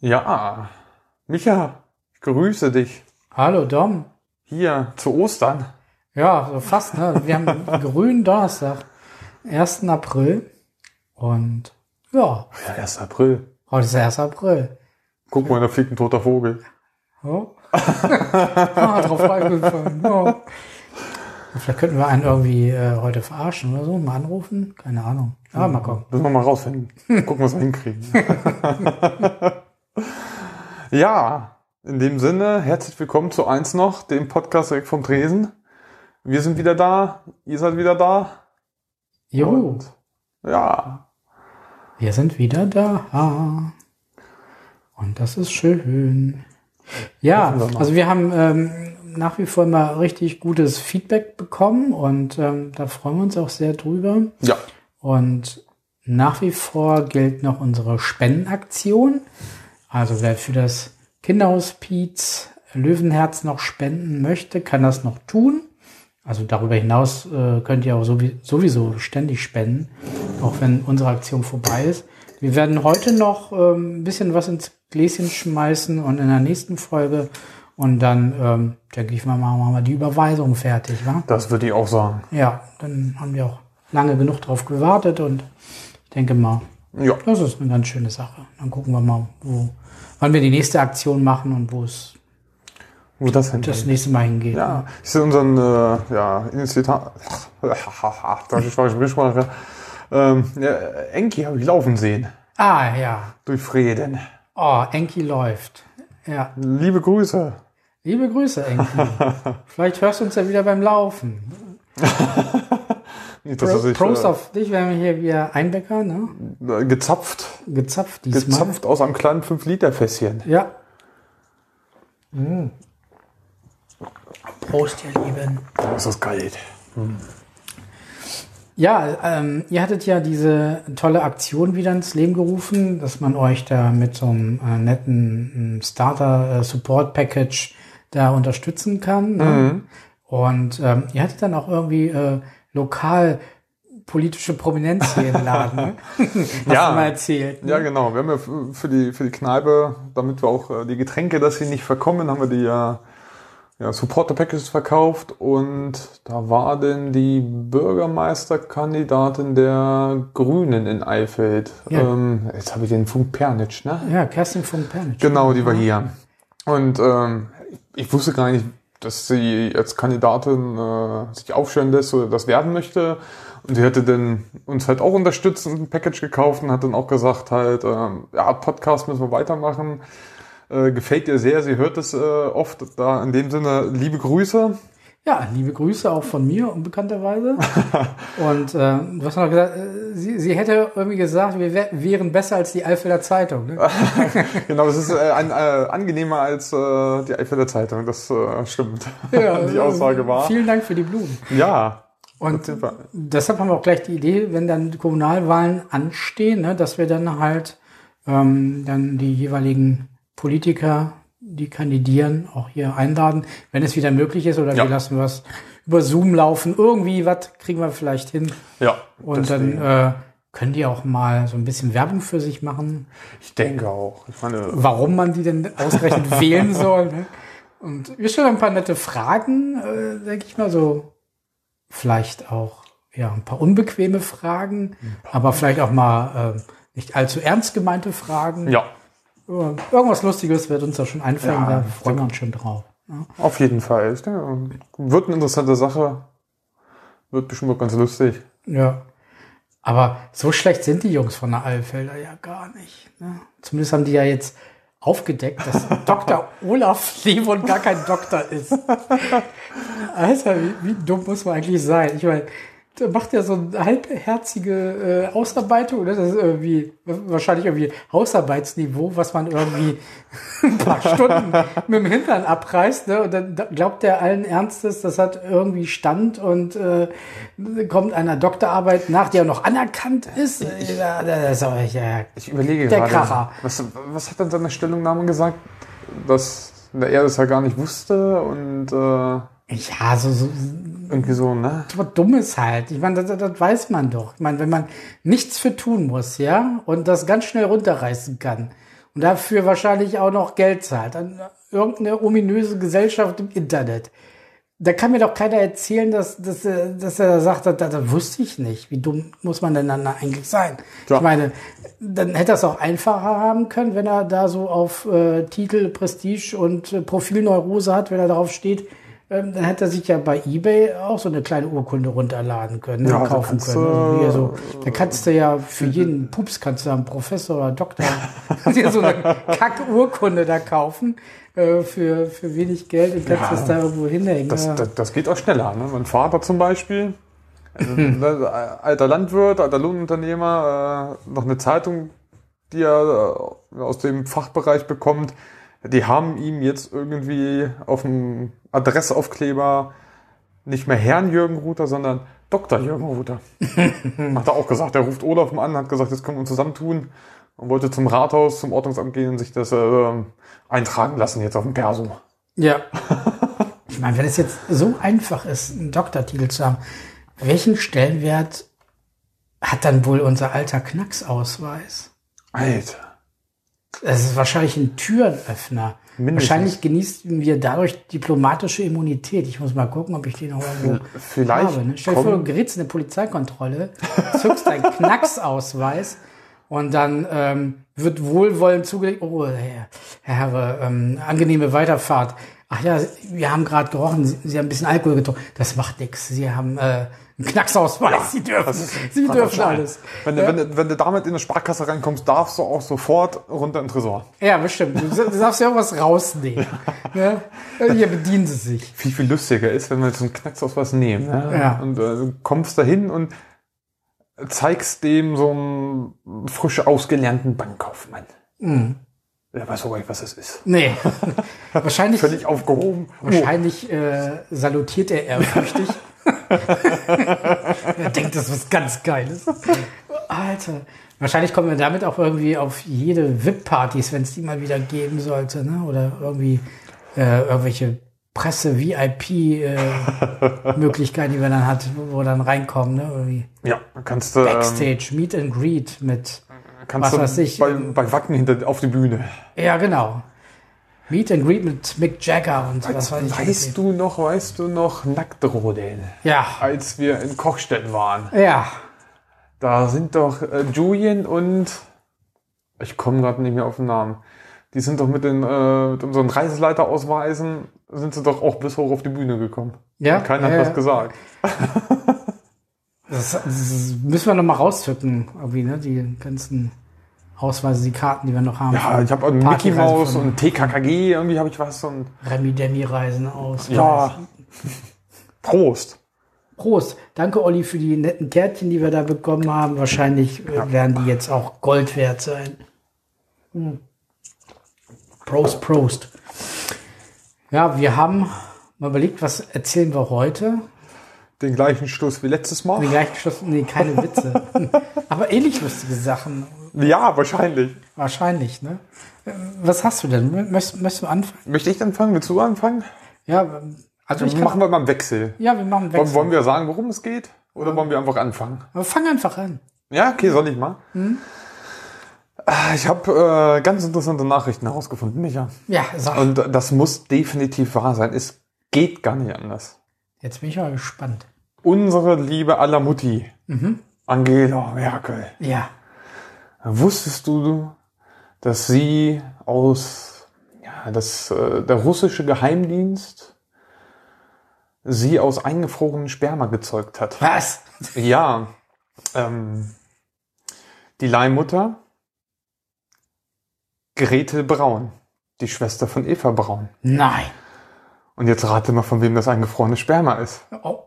Ja, Micha, ich grüße dich Hallo Dom. hier zu Ostern. Ja, so fast, ne? Wir haben grünen Donnerstag, 1. April. Und ja, Ja, 1. April. heute ist der 1. April. Guck mal, da fliegt ein toter Vogel. Oh. ah, drauf reingefallen. Oh. Vielleicht könnten wir einen irgendwie äh, heute verarschen oder so, mal anrufen. Keine Ahnung. Ja, mal gucken. Müssen wir mal rausfinden. Gucken, was wir hinkriegen. ja, in dem Sinne, herzlich willkommen zu eins noch, dem Podcast direkt vom Tresen. Wir sind wieder da, ihr seid wieder da. Juhu, Und ja, wir sind wieder da. Und das ist schön. Ja, wir mal. also wir haben ähm, nach wie vor immer richtig gutes Feedback bekommen und ähm, da freuen wir uns auch sehr drüber. ja, Und nach wie vor gilt noch unsere Spendenaktion. Also wer für das Kinderhospiz Löwenherz noch spenden möchte, kann das noch tun. Also darüber hinaus äh, könnt ihr auch sowie- sowieso ständig spenden, auch wenn unsere Aktion vorbei ist. Wir werden heute noch ähm, ein bisschen was ins Gläschen schmeißen und in der nächsten Folge und dann ähm, denke ich mal, machen wir die Überweisung fertig, wa? das würde ich auch sagen. Ja, dann haben wir auch lange genug drauf gewartet und ich denke mal, Ja, das ist eine ganz schöne Sache. Dann gucken wir mal, wo, wann wir die nächste Aktion machen und wo es wo das das nächste Mal hingeht. Ja, ich sehe unseren äh, ja, Initiator, ähm, ja, Enki habe ich laufen sehen, Ah, ja. durch Frieden. Oh, Enki läuft. Ja. Liebe Grüße. Liebe Grüße, Enki. Vielleicht hörst du uns ja wieder beim Laufen. Nicht, dass Pro, sich Prost äh, auf dich, wir haben hier wieder Einbäcker, ne? gezapft, Gezapft diesmal. gezapft aus einem kleinen 5-Liter-Fässchen. Ja. Prost, ihr Lieben. Da ist das kalt. Ja, ähm, ihr hattet ja diese tolle Aktion wieder ins Leben gerufen, dass man euch da mit so einem äh, netten Starter-Support-Package da unterstützen kann. Ne? Und ähm, ihr hattet dann auch irgendwie äh, lokal politische Prominenz hier im Laden. Hast Ja. du mal erzählt. Ne? Ja, genau. Wir haben ja für die, für die Kneipe, damit wir auch äh, die Getränke, dass sie nicht verkommen, haben wir die ja, ja Supporter-Packages verkauft und da war denn die Bürgermeisterkandidatin der Grünen in Eifeld. Ja. Ähm, jetzt habe ich den Funk Pernitsch, ne? Ja, Kerstin von Pernitsch. Genau, die war hier. Und ähm, ich wusste gar nicht, dass sie als Kandidatin äh, sich aufstellen lässt oder das werden möchte. Und sie hätte dann uns halt auch unterstützt und ein Package gekauft und hat dann auch gesagt halt, ähm, ja, Podcast müssen wir weitermachen. Äh, gefällt ihr sehr, sie hört es äh, oft. Da in dem Sinne liebe Grüße. Ja, liebe Grüße auch von mir, unbekannterweise. Und äh, du hast noch gesagt, äh, sie, sie hätte irgendwie gesagt, wir wär, wären besser als die Eifelder Zeitung. Ne? Genau, das ist äh, ein, äh, angenehmer als äh, die Eifelder Zeitung. Das äh, stimmt. die Aussage war. Vielen Dank für die Blumen. Ja. Und deshalb haben wir auch gleich die Idee, wenn dann die Kommunalwahlen anstehen, ne, dass wir dann halt ähm, dann die jeweiligen Politiker, die kandidieren, auch hier einladen, wenn es wieder möglich ist, oder Ja. wir lassen was über Zoom laufen. Irgendwie was kriegen wir vielleicht hin. Ja. Und deswegen. dann äh, können die auch mal so ein bisschen Werbung für sich machen, ich denke auch. Ich meine, warum man die denn ausgerechnet wählen soll. Ne? Und wir stellen ein paar nette Fragen, äh, denke ich mal, so vielleicht auch ja ein paar unbequeme Fragen, aber vielleicht auch mal äh, nicht allzu ernst gemeinte Fragen. ja. Irgendwas Lustiges wird uns da schon einfallen, Ja, da freuen wir uns schon drauf. ne? Ja. Auf jeden Fall. Denke, wird eine interessante Sache. Wird bestimmt auch ganz lustig. Ja. Aber so schlecht sind die Jungs von der Alfelder ja gar nicht. Ne? Zumindest haben die ja jetzt aufgedeckt, dass Dr. Olaf Levon gar kein Doktor ist. Alter, wie, wie dumm muss man eigentlich sein? Ich meine, macht er so eine halbherzige äh, Ausarbeitung, oder? Das ist irgendwie wahrscheinlich irgendwie Hausarbeitsniveau, was man irgendwie ein paar Stunden mit dem Hintern abreißt, ne? Und dann glaubt er allen Ernstes, das hat irgendwie Stand und äh, kommt einer Doktorarbeit nach, die auch noch anerkannt ist. Ja, das ist auch, ja, Ich überlege Der gerade, Kracher. Was, was hat in seiner Stellungnahme gesagt? Dass er das ja gar nicht wusste und äh, ja so, so irgendwie so, ne? was Dummes halt. Ich meine, das, das weiß man doch. Ich meine, wenn man nichts für tun muss, ja, und das ganz schnell runterreißen kann und dafür wahrscheinlich auch noch Geld zahlt an irgendeine ominöse Gesellschaft im Internet, da kann mir doch keiner erzählen, dass, dass, er- dass er sagt, das, das wusste ich nicht. Wie dumm muss man denn dann eigentlich sein? Ja. Ich meine, dann hätte er es auch einfacher haben können, wenn er da so auf äh, Titel, Prestige und äh, Profilneurose hat, wenn er darauf steht. Ähm, dann hätte er sich ja bei eBay auch so eine kleine Urkunde runterladen können, ne, Ja, da kaufen können. du- Irgendwie so. Da kannst du ja für jeden Pups kannst du einen Professor oder Doktor so eine Kack-Urkunde da kaufen äh, für, für wenig Geld und kannst Ja, das da irgendwo hinhängen. Das, das, das geht auch schneller. Ne? Mein Vater zum Beispiel, also, ne, alter Landwirt, alter Lohnunternehmer, äh, noch eine Zeitung, die er äh, aus dem Fachbereich bekommt. Die haben ihm jetzt irgendwie auf dem Adressaufkleber nicht mehr Herrn Jürgen Ruther, sondern Dr. Jürgen Ruther. hat er auch gesagt. Er ruft Olaf mal an, hat gesagt, jetzt können wir uns zusammentun und wollte zum Rathaus, zum Ordnungsamt gehen und sich das äh, eintragen lassen jetzt auf dem Perso. Ja. Ich meine, wenn es jetzt so einfach ist, einen Doktortitel zu haben, welchen Stellenwert hat dann wohl unser alter Knacksausweis? Alter. Das ist wahrscheinlich ein Türenöffner. Mindestens. Wahrscheinlich genießen wir dadurch diplomatische Immunität. Ich muss mal gucken, ob ich den noch irgendwo Vielleicht habe. Ne? Stell dir vor, du gerätst in eine Polizeikontrolle, zückst deinen Knacksausweis und dann ähm, wird wohlwollend zugelegt, oh, Herr, Herr Herr, ähm, angenehme Weiterfahrt. Ach ja, wir haben gerade gerochen, Sie, Sie haben ein bisschen Alkohol getrunken. Das macht nichts. Sie haben äh, einen Knacksausweis. Sie dürfen, Sie dürfen alles. Wenn, du, wenn, du, wenn du damit in eine Sparkasse reinkommst, darfst du auch sofort runter in den Tresor. Ja, bestimmt. Du du darfst ja irgendwas rausnehmen. Ne? Hier bedienen sie sich. Viel, viel lustiger ist, wenn wir so einen Knacksausweis nehmen. Ne? Ja. Und äh, du kommst dahin und zeigst dem so einen frisch ausgelernten Bankkaufmann. Mhm. Der weiß auch gar nicht, was das ist. Nee. wahrscheinlich Völlig aufgehoben. Wahrscheinlich äh, salutiert er ehrfürchtig. er denkt, das ist was ganz Geiles. Alter. Wahrscheinlich kommen wir damit auch irgendwie auf jede VIP-Partys, wenn es die mal wieder geben sollte, ne? Oder irgendwie äh, irgendwelche Presse-VIP-Möglichkeiten, die man dann hat, wo wir dann reinkommen, ne? Irgendwie ja, kannst du, ähm, Backstage, Meet and Greet mit kannst was du weiß ich, bei, ähm, bei Wacken hinter, auf die Bühne. Ja, genau. Meet and Greet mit Mick Jagger und was weiß ich. Weißt du noch, weißt du noch, Nacktrodeln, Ja, als wir in Kochstedt waren? ja. Da sind doch äh, Julian und ich komme gerade nicht mehr auf den Namen. Die sind doch mit den äh, mit unseren Reiseleiterausweisen sind sie doch auch bis hoch auf die Bühne gekommen. Ja, Und keiner ja, hat ja. was gesagt. Das, das müssen wir noch mal rauszücken, irgendwie, ne? Die ganzen Ausweise, die Karten, die wir noch haben. Ja, ich habe einen Mickey Mouse und TKKG, irgendwie habe ich was und Remi Demi Reisen aus. ja. Prost. Prost. Danke, Olli, für die netten Kärtchen, die wir da bekommen haben. Wahrscheinlich äh, werden die jetzt auch Gold wert sein. Hm. Prost, Prost. Ja, wir haben mal überlegt, was erzählen wir heute? Den gleichen Schluss wie letztes Mal. gleichen Schluss, nee, keine Witze. Aber ähnlich lustige Sachen. Ja, wahrscheinlich. Wahrscheinlich, ne? Was hast du denn? Möchtest, möchtest du anfangen? Möchte ich anfangen? Willst du anfangen? Ja, also ich machen wir mal einen Wechsel. ja, wir machen einen Wollen, Wechsel. wollen wir sagen, worum es geht? Oder wollen wir einfach anfangen? Aber fang einfach an. Ja, okay, soll ich mal? Ah, Ich habe äh, ganz interessante Nachrichten herausgefunden, Micha. Ja, sag. Und das muss definitiv wahr sein. Es geht gar nicht anders. Jetzt bin ich mal gespannt. Unsere liebe aller Mutti, Angela Merkel. Ja. Wusstest du, dass sie aus ja, das, äh, der russische Geheimdienst sie aus eingefrorenen Sperma gezeugt hat? Was? Ja, ähm, die Leihmutter Gretel Braun, die Schwester von Eva Braun. Nein. Und jetzt rate mal, von wem das eingefrorene Sperma ist. Oh,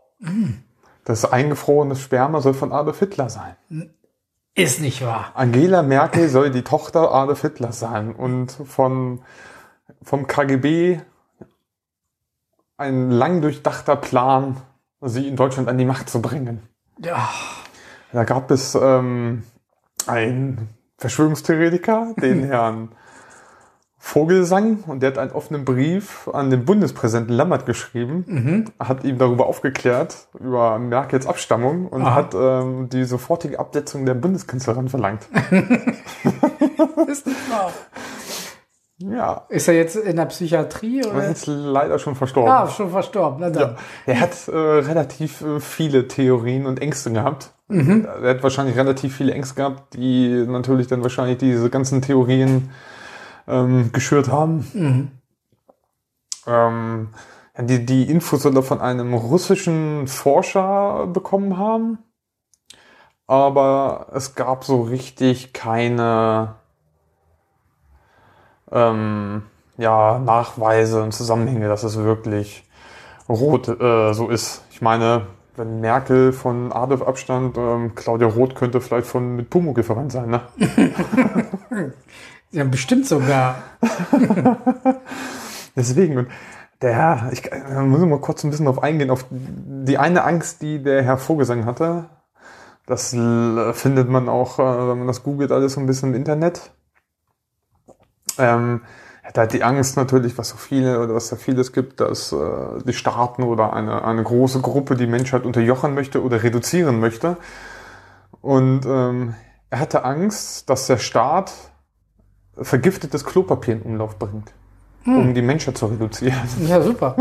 Das eingefrorene Sperma soll von Adolf Hitler sein. Ist nicht wahr. Angela Merkel soll die Tochter Adolf Hitlers sein und von, vom KGB ein lang durchdachter Plan, sie in Deutschland an die Macht zu bringen. Ja. Da gab es ähm, einen Verschwörungstheoretiker, den Herrn Vogelsang, und der hat einen offenen Brief an den Bundespräsidenten Lammert geschrieben, hat ihm darüber aufgeklärt, über Merkels Abstammung und Aha. hat ähm, die sofortige Absetzung der Bundeskanzlerin verlangt. Ist nicht wahr. ja, Ist er jetzt in der Psychiatrie er oder? ist leider schon verstorben. Ah, schon verstorben. Na dann. Ja, er hat äh, relativ äh, viele Theorien und Ängste gehabt. Er hat wahrscheinlich relativ viele Ängste gehabt, die natürlich dann wahrscheinlich diese ganzen Theorien ähm, geschürt haben. Ähm, ja, die, die Infos soll er von einem russischen Forscher bekommen haben. Aber es gab so richtig keine ähm, ja, Nachweise und Zusammenhänge, dass es wirklich Rot äh, so ist. Ich meine, wenn Merkel von Adolf abstand, ähm, Claudia Roth könnte vielleicht von mit Pumuckl verwandt sein, ne? Ja, bestimmt sogar. Deswegen, und der, ich muss mal kurz ein bisschen drauf eingehen, auf die eine Angst, die der Herr Vogelsang hatte. Das findet man auch, äh, wenn man das googelt, alles so ein bisschen im Internet. Ähm, er hat halt die Angst natürlich, was so viele oder was da vieles gibt, dass äh, die Staaten oder eine, eine große Gruppe die Menschheit unterjochen möchte oder reduzieren möchte. Und ähm, er hatte Angst, dass der Staat vergiftetes Klopapier in Umlauf bringt, um die Menschheit zu reduzieren. Ja, super.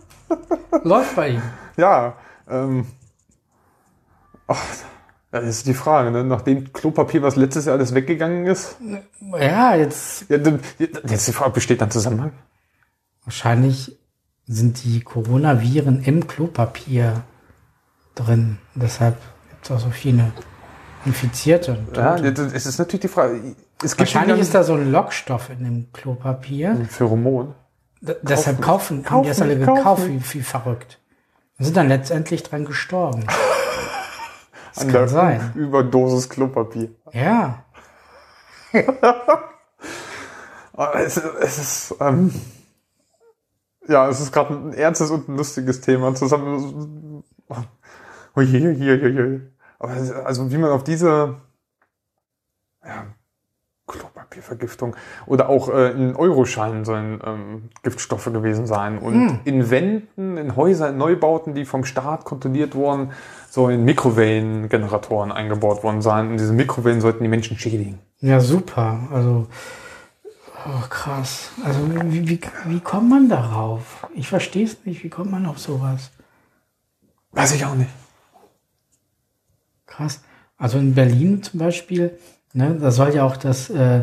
Läuft bei ihm. Ja, ähm, ach, das ist die Frage, ne? nachdem Klopapier, was letztes Jahr alles weggegangen ist, Ja, jetzt ja, dann, jetzt die Frage, besteht da ein Zusammenhang? wahrscheinlich sind die Coronaviren im Klopapier drin. Deshalb gibt es auch so viele Infizierte. Ja, das es ist natürlich die Frage. Es gibt Wahrscheinlich ist da so ein Lockstoff in dem Klopapier. ein Pheromon. D deshalb kaufen, haben die das kaufen, alle gekauft, kaufen. wie, wie verrückt. Und sind dann letztendlich dran gestorben. Das An kann der sein. Überdosis Klopapier. Ja. Aber Es, es ist, ähm, ja, es ist gerade ein ernstes und ein lustiges Thema zusammen. Oje, oje, oje. Aber also wie man auf diese ja, Klopapiervergiftung oder auch äh, in Euroscheinen sollen ähm, Giftstoffe gewesen sein und in Wänden, in Häusern, in Neubauten, die vom Staat kontrolliert wurden, sollen Mikrowellengeneratoren eingebaut worden sein und diese Mikrowellen sollten die Menschen schädigen. Ja, super. Also, oh, krass. Also, wie, wie, wie kommt man darauf? Ich verstehe es nicht. Wie kommt man auf sowas? Weiß ich auch nicht. Krass. Also in Berlin zum Beispiel, ne, da soll ja auch das äh,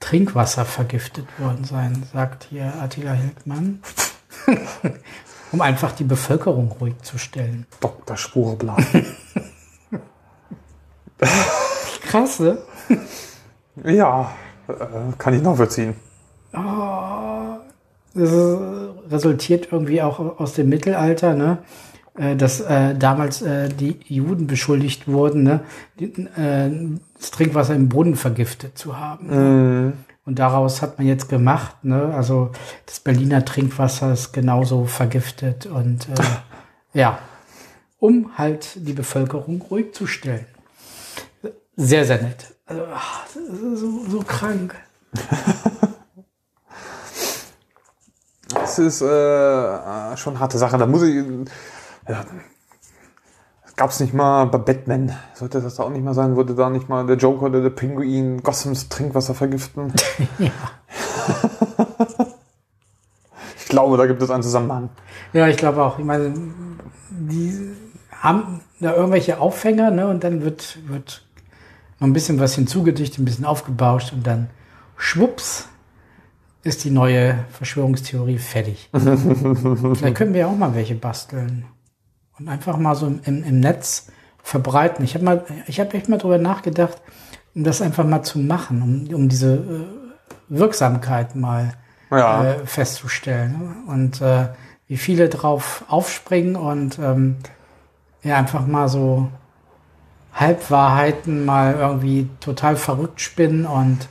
Trinkwasser vergiftet worden sein, sagt hier Attila Hildmann. um einfach die Bevölkerung ruhig zu stellen. Dr. Spureblatt. Krass, ne? ja, äh, kann ich nachvollziehen. Das ist, resultiert irgendwie auch aus dem Mittelalter, ne? Äh, Dass äh, damals äh, die Juden beschuldigt wurden, ne? die, äh, das Trinkwasser im Brunnen vergiftet zu haben. Und daraus hat man jetzt gemacht, ne? Also das Berliner Trinkwasser ist genauso vergiftet und äh, ja, um halt die Bevölkerung ruhig zu stellen. Sehr, sehr nett. Also, ach, so, so krank. Das ist äh, schon harte Sache. Da muss ich. Ja, Gab es nicht mal bei Batman? Sollte das da auch nicht mal sein? Würde da nicht mal der Joker oder der Pinguin Gothams Trinkwasser vergiften? Ja. Ich glaube, da gibt es einen Zusammenhang. Ja, ich glaube auch. Ich meine, die haben da irgendwelche Aufhänger, ne? Und dann wird, wird noch ein bisschen was hinzugedichtet, ein bisschen aufgebauscht und dann schwupps ist die neue Verschwörungstheorie fertig. Vielleicht können wir ja auch mal welche basteln und einfach mal so im, im, im Netz verbreiten. Ich habe mal, ich habe echt mal drüber nachgedacht, um das einfach mal zu machen, um, um diese äh, Wirksamkeit mal Ja. äh, festzustellen. ne? Und äh, wie viele drauf aufspringen und ähm, ja, einfach mal so Halbwahrheiten mal irgendwie total verrückt spinnen und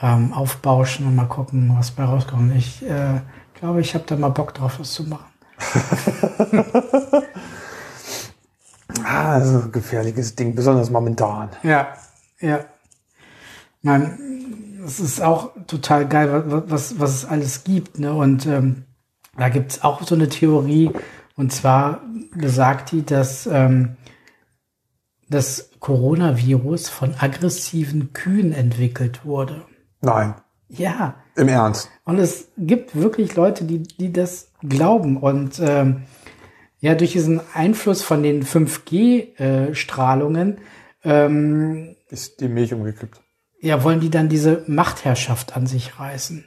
ähm, aufbauschen und mal gucken, was bei rauskommt. Ich äh, glaube, ich habe da mal Bock drauf, was zu machen. ah, das ist ein gefährliches Ding, besonders momentan. Ja, ja. Man, es ist auch total geil, was, was, was es alles gibt. Ne? Und ähm, da gibt es auch so eine Theorie, und zwar besagt die, dass ähm, das Coronavirus von aggressiven Kühen entwickelt wurde. Nein. Ja. Im Ernst. Und es gibt wirklich Leute, die, die das glauben. Und ähm, ja, durch diesen Einfluss von den 5G-Strahlungen äh, ähm, ist die Milch umgekippt. Ja, wollen die dann diese Machtherrschaft an sich reißen?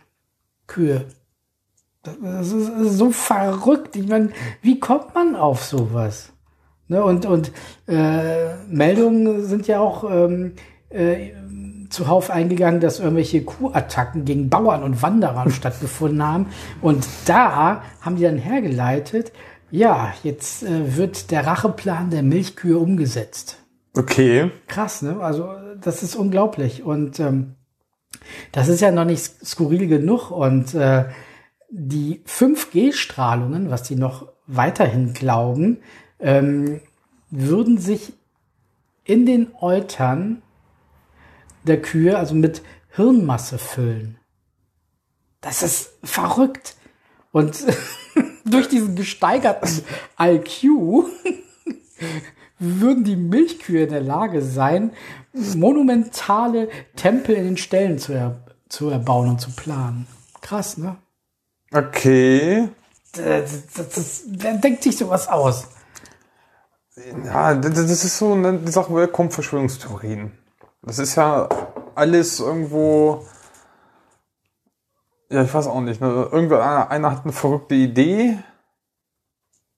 Kühe. Das ist so verrückt. Ich meine, wie kommt man auf sowas? Ne, und und äh, Meldungen sind ja auch ähm, äh, zuhauf eingegangen, dass irgendwelche Kuhattacken gegen Bauern und Wanderern stattgefunden haben. Und da haben die dann hergeleitet, ja, jetzt äh, wird der Racheplan der Milchkühe umgesetzt. Okay. Krass, ne? Also das ist unglaublich. Und ähm, das ist ja noch nicht skurril genug. Und äh, die 5G-Strahlungen, was die noch weiterhin glauben, ähm, würden sich in den Eutern der Kühe, also mit Hirnmasse füllen. Das ist verrückt. Und durch diesen gesteigerten IQ würden die Milchkühe in der Lage sein, monumentale Tempel in den Ställen zu, er, zu erbauen und zu planen. Krass, ne? Okay. Das, das, das, wer denkt sich sowas aus? Ja, das ist so eine Sache, woher kommen Verschwörungstheorien? Das ist ja alles irgendwo. Ja, ich weiß auch nicht. Ne? Irgendwer, einer hat eine verrückte Idee,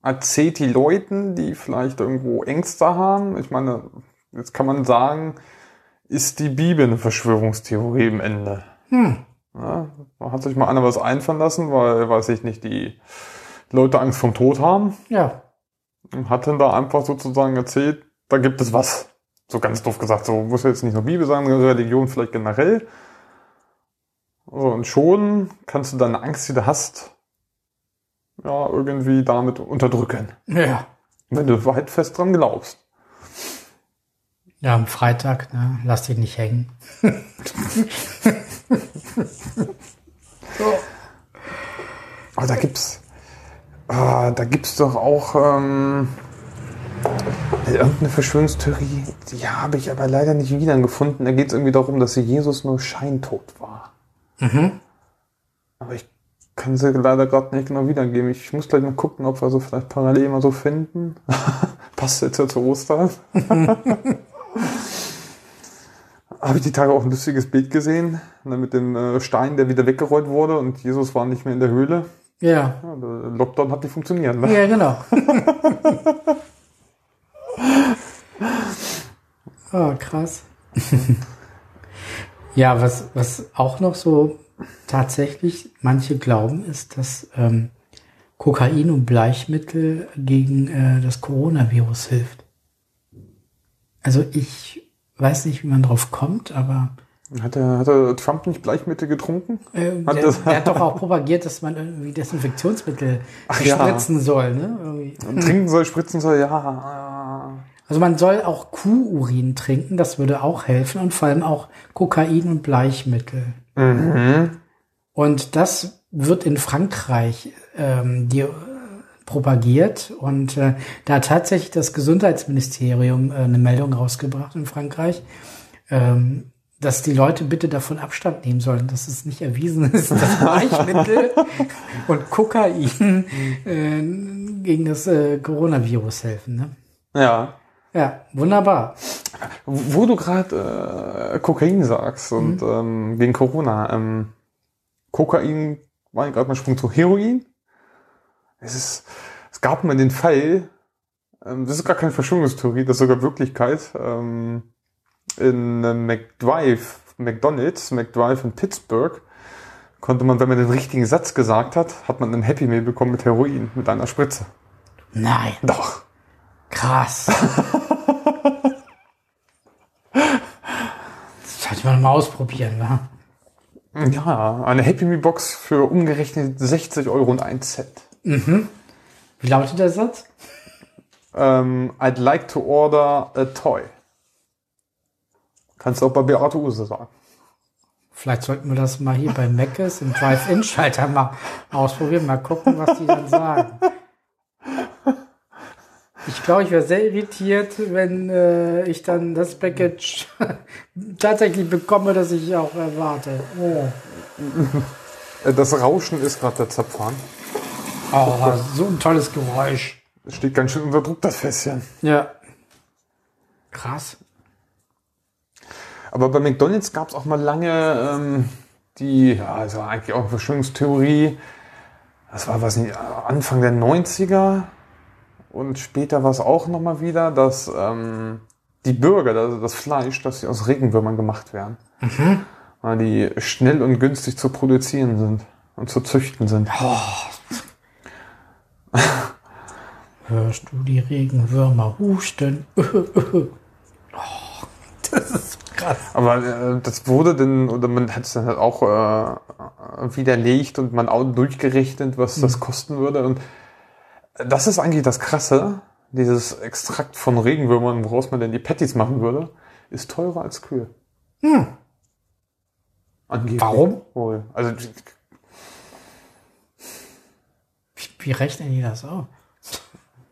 erzählt die Leuten, die vielleicht irgendwo Ängste haben. Ich meine, jetzt kann man sagen, ist die Bibel eine Verschwörungstheorie im Ende? Hm. Ja, da hat sich mal einer was einfallen lassen, weil, weiß ich nicht, die Leute Angst vom Tod haben. Ja. Und hat dann da einfach sozusagen erzählt, da gibt es was. So ganz doof gesagt, so muss jetzt nicht nur Bibel sein, Religion vielleicht generell. So, und schon kannst du deine Angst, die du hast, ja, irgendwie damit unterdrücken. Ja. Wenn du weit fest dran glaubst. Ja, am Freitag, ne? Lass dich nicht hängen. so. Aber da gibt's, ah, da gibt's doch auch ähm, irgendeine Verschwörungstheorie, die habe ich aber leider nicht wiedergefunden. Da geht es irgendwie darum, dass Jesus nur scheintot war. Mhm. Aber ich kann sie leider gerade nicht genau wiedergeben. Ich muss gleich mal gucken, ob wir so vielleicht parallel mal so finden. Passt jetzt ja zu Ostern. Habe ich die Tage auch ein lustiges Bild gesehen, ne, mit dem äh, Stein, der wieder weggerollt wurde und Jesus war nicht mehr in der Höhle. Ja. ja der Lockdown hat nicht funktioniert. Ne? Ja, genau. oh, krass. ja, was, was auch noch so tatsächlich manche glauben, ist, dass ähm, Kokain und Bleichmittel gegen äh, das Coronavirus hilft. Also ich weiß nicht, wie man drauf kommt, aber hat er, hat er Trump nicht Bleichmittel getrunken? Äh, hat der, der, hat doch auch propagiert, dass man irgendwie Desinfektionsmittel Ach, spritzen ja. soll. Ne? Irgendwie. Trinken soll, spritzen soll, ja. Also man soll auch Kuhurin trinken, das würde auch helfen und vor allem auch Kokain und Bleichmittel. Mhm. Und das wird in Frankreich ähm, die, äh, propagiert und äh, da hat tatsächlich das Gesundheitsministerium äh, eine Meldung rausgebracht in Frankreich, ähm, dass die Leute bitte davon Abstand nehmen sollen, dass es nicht erwiesen ist, dass Bleichmittel und Kokain äh, gegen das äh, Coronavirus helfen. Ne? Ja. Ja, wunderbar. Wo du gerade äh, Kokain sagst und mhm. ähm, gegen Corona, ähm, Kokain war gerade mal Sprung zu Heroin. Es ist, es gab mal den Fall, ähm, das ist gar keine Verschwörungstheorie, das ist sogar Wirklichkeit. Ähm, in äh, McDrive, McDonald's, McDrive in Pittsburgh, konnte man, wenn man den richtigen Satz gesagt hat, hat man ein Happy Meal bekommen mit Heroin, mit einer Spritze. Nein. Doch. Krass. das sollte man mal ausprobieren, wa? Ja, eine Happy Meal Box für umgerechnet 60 Euro und ein Cent. Wie lautet der Satz? Ähm, I'd like to order a toy. Kannst du auch bei Beate Use sagen. Vielleicht sollten wir das mal hier bei Meckes im Drive-In-Schalter mal ausprobieren, mal gucken, was die dann sagen. Ich glaube, ich wäre sehr irritiert, wenn äh, ich dann das Package tatsächlich bekomme, das ich auch erwarte. Oh, Das Rauschen ist gerade der Zapfhahn. oh so ein tolles Geräusch. Es steht ganz schön unter Druck, das Fässchen. Ja. Krass. Aber bei McDonalds gab es auch mal lange ähm, die, ja, also eigentlich auch Verschwörungstheorie. Das war was nicht, Anfang der 90er und später war es auch nochmal wieder, dass ähm, die Burger, also das Fleisch, dass sie aus Regenwürmern gemacht werden. Weil die schnell und günstig zu produzieren sind und zu züchten sind. Hörst du die Regenwürmer husten? oh, das ist krass. Aber äh, das wurde dann, oder man hat es dann halt auch äh, widerlegt und man auch durchgerechnet, was das kosten würde. Und das ist eigentlich das Krasse. Dieses Extrakt von Regenwürmern, woraus man denn die Patties machen würde, ist teurer als Kühe. Hm. Angeblich. Warum? Wohl. Also Wie, wie rechnen die das aus?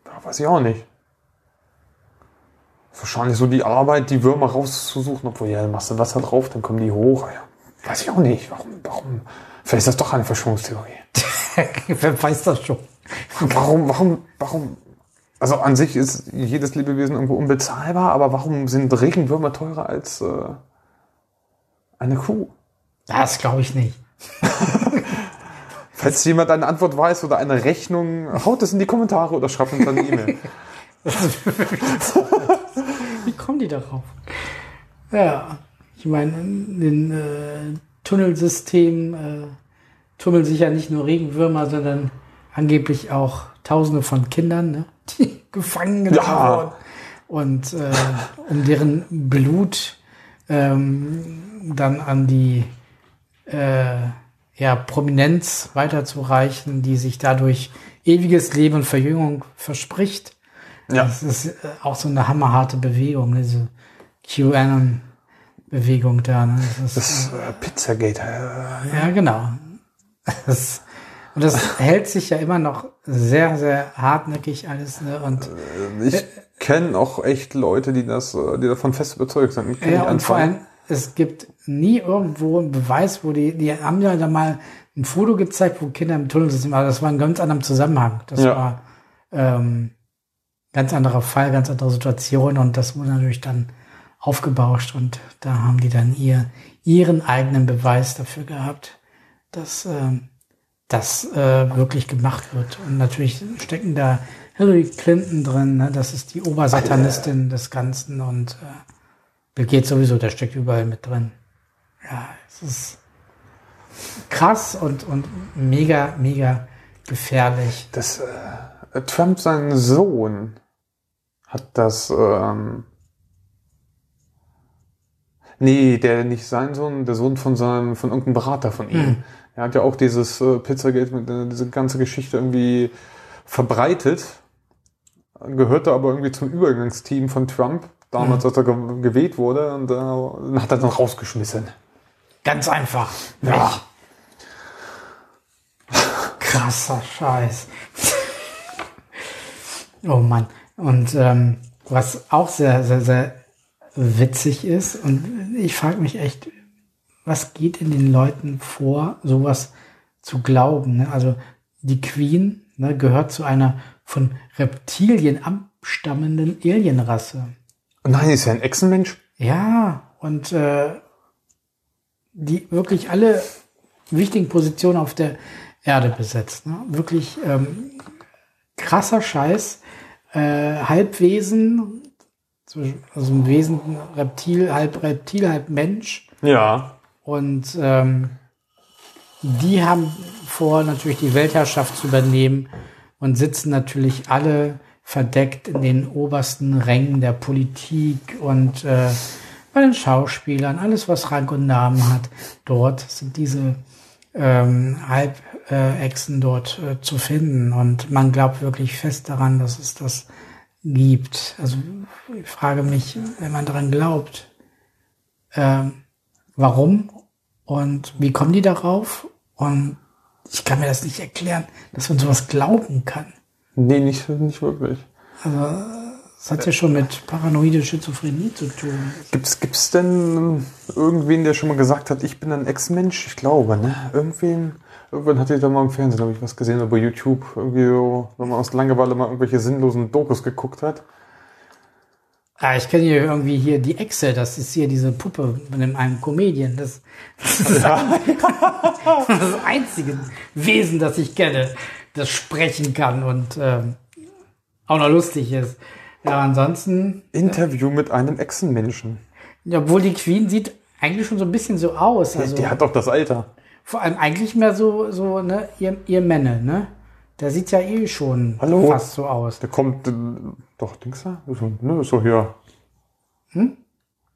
ja, weiß ich auch nicht. Wahrscheinlich so die Arbeit, die Würmer rauszusuchen, obwohl ja, dann machst du Wasser drauf, dann kommen die hoch. Ja, weiß ich auch nicht. Warum, warum? Vielleicht ist das doch eine Verschwörungstheorie. Wer weiß das schon? Warum, warum, warum? Also an sich ist jedes Lebewesen irgendwo unbezahlbar, aber warum sind Regenwürmer teurer als äh, eine Kuh? Das glaube ich nicht. Falls jemand eine Antwort weiß oder eine Rechnung, haut es in die Kommentare oder schreibt uns eine E-Mail. Wie kommen die darauf? Ja, ich meine, in den äh, Tunnelsystemen äh, tummeln sich ja nicht nur Regenwürmer, sondern angeblich auch Tausende von Kindern, ne, die gefangen genommen Ja. wurden. Und äh, um deren Blut ähm, dann an die äh, ja, Prominenz weiterzureichen, die sich dadurch ewiges Leben und Verjüngung verspricht. Ja. Das ist äh, auch so eine hammerharte Bewegung, ne, diese QAnon-Bewegung da. Ne? Das ist, Das äh, Pizzagate. Äh, ja, genau. Das, und das hält sich ja immer noch sehr, sehr hartnäckig alles. Ne? Und, ich kenne auch echt Leute, die das, äh, die davon fest überzeugt sind. Ja, und vor allem, es gibt nie irgendwo einen Beweis, wo die, die haben ja da mal ein Foto gezeigt, wo Kinder im Tunnel sitzen, aber das war in ganz anderem Zusammenhang. Das Ja. war ähm, ganz anderer Fall, ganz andere Situation und das wurde natürlich dann aufgebauscht und da haben die dann ihr, ihren eigenen Beweis dafür gehabt, dass ähm, das äh, wirklich gemacht wird. Und natürlich stecken da Hillary Clinton drin, ne? das ist die Obersatanistin des Ganzen und äh, Bill Gates sowieso, der steckt überall mit drin. Ja, es ist krass und, und mega, mega gefährlich. Das, äh, Trump, sein Sohn, hat das, ähm, nee, der nicht sein Sohn, der Sohn von seinem, von irgendeinem Berater von ihm. Mhm. Er hat ja auch dieses äh, Pizzagate mit äh, diese ganze Geschichte irgendwie verbreitet, gehörte aber irgendwie zum Übergangsteam von Trump, damals, als er ge gewählt wurde, und äh, hat er dann rausgeschmissen. Ganz einfach. Ja. Krasser Scheiß. oh Mann. Und ähm, was auch sehr, sehr, sehr witzig ist, und ich frage mich echt, was geht in den Leuten vor, sowas zu glauben? Ne? Also die Queen ne, gehört zu einer von Reptilien abstammenden Alienrasse. Nein, ist ja ein Echsenmensch. Ja, und äh, die wirklich alle wichtigen Positionen auf der Erde besetzt. Ne? Wirklich ähm, krasser Scheiß. Äh, Halbwesen, also ein Wesen, Reptil, halb Reptil, halb Mensch. Ja. Und ähm, die haben vor, natürlich die Weltherrschaft zu übernehmen und sitzen natürlich alle verdeckt in den obersten Rängen der Politik und äh, bei den Schauspielern, alles was Rang und Namen hat. Dort sind diese ähm, Halbechsen dort äh, zu finden und man glaubt wirklich fest daran, dass es das gibt. Also ich frage mich, wenn man daran glaubt, äh, warum und wie kommen die darauf? Und ich kann mir das nicht erklären, dass man sowas glauben kann. Nee, nicht, nicht wirklich. Also das hat ja schon mit paranoide Schizophrenie zu tun. Gibt's, gibt's denn irgendwen, der schon mal gesagt hat, ich bin ein Ex-Mensch? Ich glaube, ne? Irgendwen, irgendwann hatte ich da mal im Fernsehen, habe ich was gesehen, bei YouTube, irgendwie so, wenn man aus Langeweile mal irgendwelche sinnlosen Dokus geguckt hat. Ah, ich kenne hier irgendwie hier die Echse, das ist hier diese Puppe von einem Comedian. Das, das, ist Ja. das einzige Wesen, das ich kenne, das sprechen kann und ähm, auch noch lustig ist. Ja, ansonsten, Interview mit einem Echsenmenschen. ja, obwohl die Queen sieht eigentlich schon so ein bisschen so aus. Also die hat doch das Alter. vor allem eigentlich mehr so, so ne, ihr, ihr Männer, ne? Der sieht ja eh schon Hallo? fast so aus. Der kommt, äh, doch, denkst du? So, ne, so hier.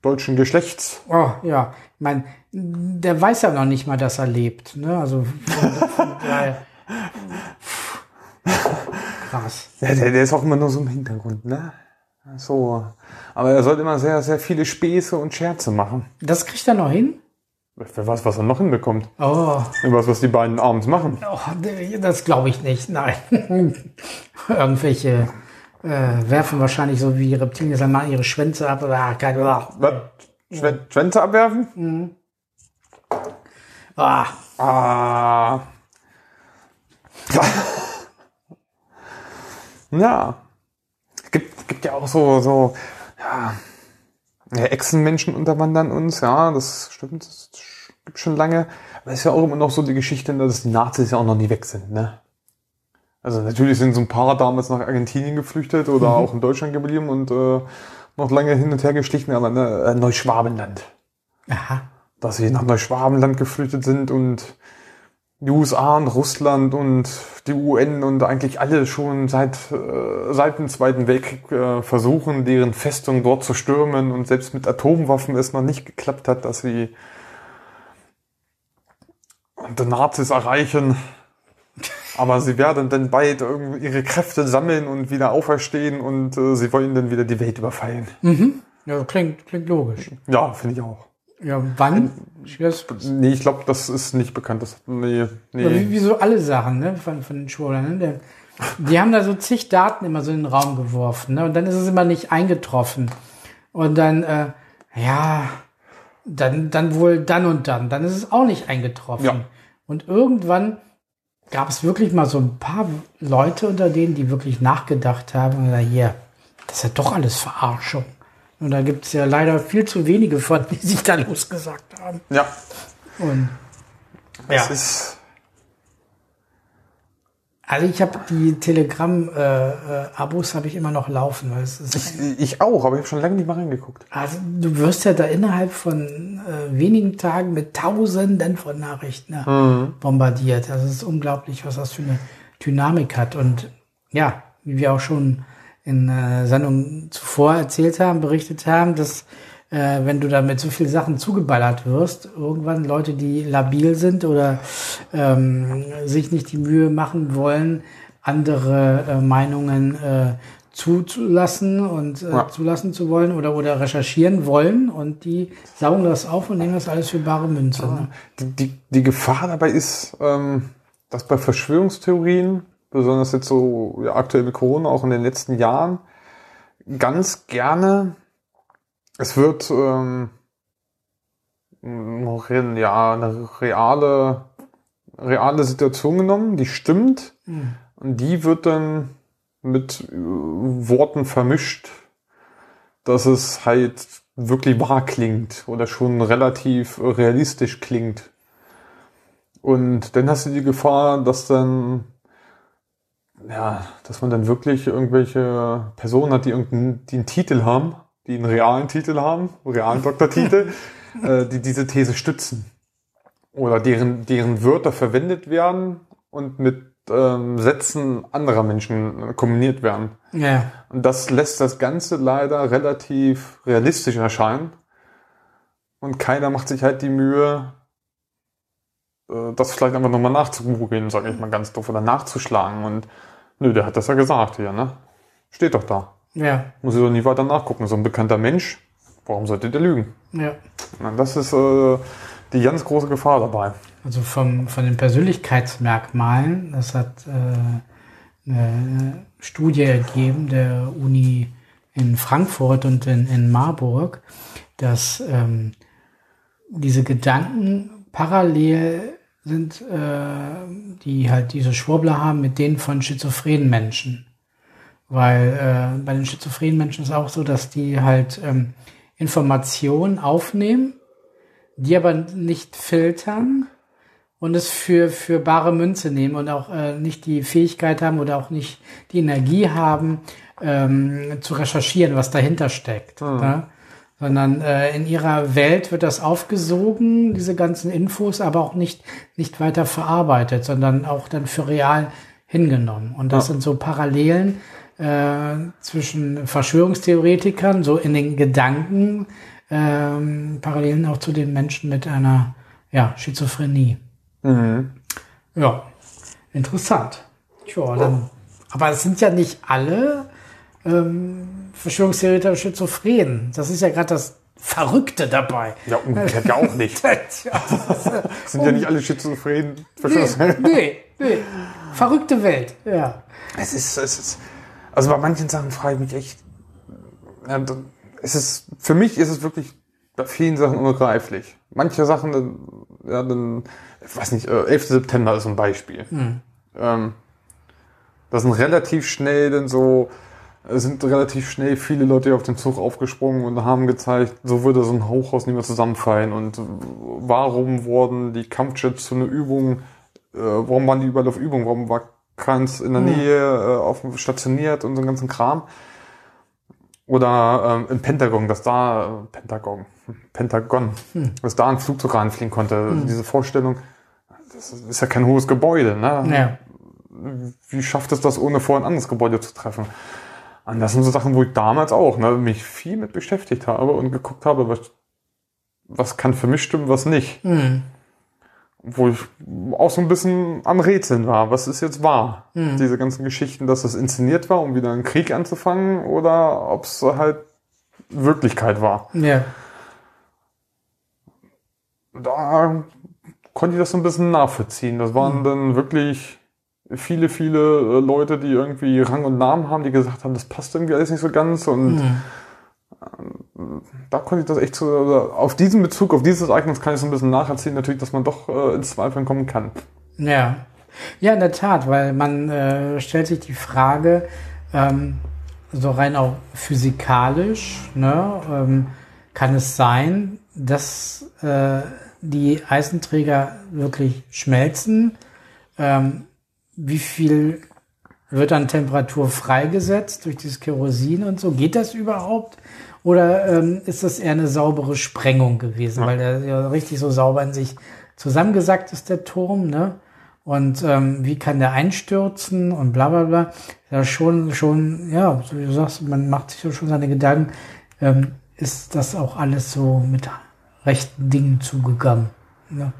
Deutschen Geschlechts. Oh, ja. Ich meine, der weiß ja noch nicht mal, dass er lebt. Ne? Also von, von daher. Krass. Ja, der, der ist auch immer nur so im Hintergrund, ne? So. Aber er sollte immer sehr, sehr viele Späße und Scherze machen. Das kriegt er noch hin? Wer weiß, was er noch hinbekommt. Oh, weiß, was die beiden abends machen. oh das glaube ich nicht. Nein. Irgendwelche äh, werfen wahrscheinlich so wie Reptilien dann mal ihre Schwänze ab oder ah, keine Ahnung. Was? Schwän Schwänze abwerfen? Ah, Ah. ja. Es gibt, gibt ja auch so, so, ja, ja, Echsenmenschen unterwandern uns, ja, das stimmt, das gibt schon lange. Aber es ist ja auch immer noch so die Geschichte, dass die Nazis ja auch noch nie weg sind, ne? Also natürlich sind so ein paar damals nach Argentinien geflüchtet oder auch in Deutschland geblieben und äh, noch lange hin und her geschlichen, aber ne, äh, Neuschwabenland aha. dass sie nach Neuschwabenland geflüchtet sind und die USA und Russland und die UN und eigentlich alle schon seit, äh, seit dem Zweiten Weltkrieg äh, versuchen, deren Festung dort zu stürmen und selbst mit Atomwaffen es noch nicht geklappt hat, dass sie die Nazis erreichen. Aber sie werden dann bald irgendwie ihre Kräfte sammeln und wieder auferstehen und äh, sie wollen dann wieder die Welt überfallen. Ja, klingt, klingt logisch. Ja, finde ich auch. Ja, wann? Das, Nee, ich glaube, das ist nicht bekannt. Das, nee, Ja, wie, nee. wie so alle Sachen ne, von, von den Schwulern. Ne? Die haben da so zig Daten immer so in den Raum geworfen. Ne? Und dann ist es immer nicht eingetroffen. Und dann, äh, ja, dann, dann wohl dann und dann. Dann ist es auch nicht eingetroffen. Ja. Und irgendwann gab es wirklich mal so ein paar Leute unter denen, die wirklich nachgedacht haben und gesagt, hier, das ist ja doch alles Verarschung. Und da gibt es ja leider viel zu wenige von, die sich da losgesagt haben. Ja, Und es ist. Also ich habe die Telegram-Abos habe ich immer noch laufen, weil es ist, Ich, ich auch, aber ich habe schon lange nicht mal reingeguckt. also du wirst ja da innerhalb von äh, wenigen Tagen mit Tausenden von Nachrichten ne, bombardiert. Das ist unglaublich, was das für eine Dynamik hat. Und ja, wie wir auch schon in äh, Sendungen zuvor erzählt haben, berichtet haben, dass äh, wenn du da mit so viel Sachen zugeballert wirst, irgendwann Leute, die labil sind oder ähm, sich nicht die Mühe machen wollen, andere äh, Meinungen äh, zuzulassen und äh, Ja. zulassen zu wollen oder, oder recherchieren wollen und die saugen das auf und nehmen das alles für bare Münze. Ne? Die, die, die Gefahr dabei ist, ähm, dass bei Verschwörungstheorien, besonders jetzt so ja, aktuell mit Corona, auch in den letzten Jahren, ganz gerne, es wird ähm, ja, eine reale, reale Situation genommen, die stimmt, und die wird dann mit äh, Worten vermischt, dass es halt wirklich wahr klingt oder schon relativ realistisch klingt. Und dann hast du die Gefahr, dass dann, ja, dass man dann wirklich irgendwelche Personen hat, die irgendeinen die einen Titel haben, die einen realen Titel haben, realen Doktortitel, äh, die diese These stützen. Oder deren, deren Wörter verwendet werden und mit ähm, Sätzen anderer Menschen kombiniert werden. Ja. Und das lässt das Ganze leider relativ realistisch erscheinen. Und keiner macht sich halt die Mühe, äh, das vielleicht einfach nochmal nachzugoogeln, sage ich mal ganz doof, oder nachzuschlagen. Und nö, der hat das ja gesagt hier, ne? Steht doch da. Ja. Muss ich doch nie weiter nachgucken. So ein bekannter Mensch, warum sollte der lügen? Ja. Das ist äh, die ganz große Gefahr dabei. Also vom, von den Persönlichkeitsmerkmalen, das hat äh, eine Studie ergeben der Uni in Frankfurt und in, in Marburg, dass ähm, diese Gedanken parallel sind, äh, die halt diese Schwurbler haben mit denen von schizophrenen Menschen. Weil äh, bei den schizophrenen Menschen ist auch so, dass die halt ähm, Informationen aufnehmen, die aber nicht filtern und es für, für bare Münze nehmen und auch äh, nicht die Fähigkeit haben oder auch nicht die Energie haben, ähm, zu recherchieren, was dahinter steckt. Mhm. Ne? Sondern äh, in ihrer Welt wird das aufgesogen, diese ganzen Infos, aber auch nicht, nicht weiter verarbeitet, sondern auch dann für real hingenommen. Und das Ja. sind so Parallelen äh, zwischen Verschwörungstheoretikern, so in den Gedanken, ähm, Parallelen auch zu den Menschen mit einer ja, Schizophrenie. Mhm. Ja, interessant. Tja, dann, aber es sind ja nicht alle ähm, Verschwörungstheoretiker schizophren. Das ist ja gerade das Verrückte dabei. Ja, umgekehrt ja auch nicht. Äh, Sind ja nicht alle schizophren. nee, nee, nee. Verrückte Welt, ja. Es ist, es ist, also bei manchen Sachen frage ich mich echt, ja, es ist, für mich ist es wirklich bei vielen Sachen unbegreiflich. Manche Sachen, dann- ja, dann, ich weiß nicht, äh, 11. September ist so ein Beispiel. Ähm, da sind relativ schnell dann so, es sind relativ schnell viele Leute auf den Zug aufgesprungen und haben gezeigt, so würde so ein Hochhaus nicht mehr zusammenfallen und warum wurden die Kampfjets zu einer Übung, äh, warum waren die überall auf Übung, warum war keins in der Nähe äh, auf, stationiert und so einen ganzen Kram. Oder ähm, im Pentagon, dass da, äh, Pentagon, hm, Pentagon, dass da ein Flugzeug reinfliegen konnte. Diese Vorstellung, das ist ja kein hohes Gebäude, ne? Ja, wie schafft es das, ohne vor ein anderes Gebäude zu treffen? Und das sind so Sachen, wo ich damals auch ne, mich viel mit beschäftigt habe und geguckt habe, was, was kann für mich stimmen, was nicht. hm. Wo ich auch so ein bisschen am Rätseln war, was ist jetzt wahr? Diese ganzen Geschichten, dass es inszeniert war, um wieder einen Krieg anzufangen, oder ob es halt Wirklichkeit war. ja. da konnte ich das so ein bisschen nachvollziehen. Das waren dann wirklich viele, viele äh, Leute, die irgendwie Rang und Namen haben, die gesagt haben, das passt irgendwie alles nicht so ganz. Und ähm, da konnte ich das echt also auf diesen Bezug, auf dieses Ereignis kann ich so ein bisschen nacherzählen, natürlich, dass man doch äh, ins Zweifeln kommen kann. Ja. Ja, in der Tat, weil man äh, stellt sich die Frage, ähm, so rein auch physikalisch, ne, ähm, kann es sein, dass äh, die Eisenträger wirklich schmelzen? Ähm, wie viel wird an Temperatur freigesetzt durch dieses Kerosin und so? Geht das überhaupt? Oder ähm, ist das eher eine saubere Sprengung gewesen, Ja. weil der ja richtig so sauber in sich zusammengesackt ist, der Turm, ne? Und ähm, wie kann der einstürzen und bla bla bla. Ja, schon, schon, ja, so wie du sagst, man macht sich schon seine Gedanken, ähm, ist das auch alles so mit rechten Dingen zugegangen. Ne?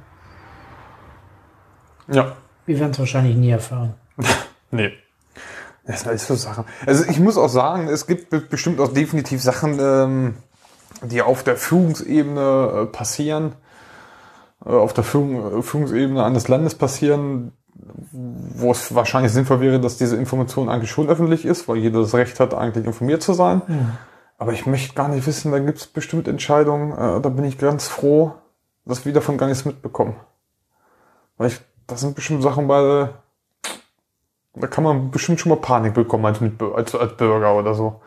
Ja. Wir werden es wahrscheinlich nie erfahren. Nee. Das sind alles so Sachen. Also ich muss auch sagen, es gibt be- bestimmt auch definitiv Sachen, ähm, die auf der Führungsebene äh, passieren, äh, auf der Führung, äh, Führungsebene eines Landes passieren, wo es wahrscheinlich sinnvoll wäre, dass diese Information eigentlich schon öffentlich ist, weil jeder das Recht hat, eigentlich informiert zu sein. Aber ich möchte gar nicht wissen, da gibt es bestimmt Entscheidungen, äh, da bin ich ganz froh, dass wir davon gar nichts mitbekommen. Weil ich, das sind bestimmt Sachen bei, da kann man bestimmt schon mal Panik bekommen als, Mitbür- als, als Bürger oder so.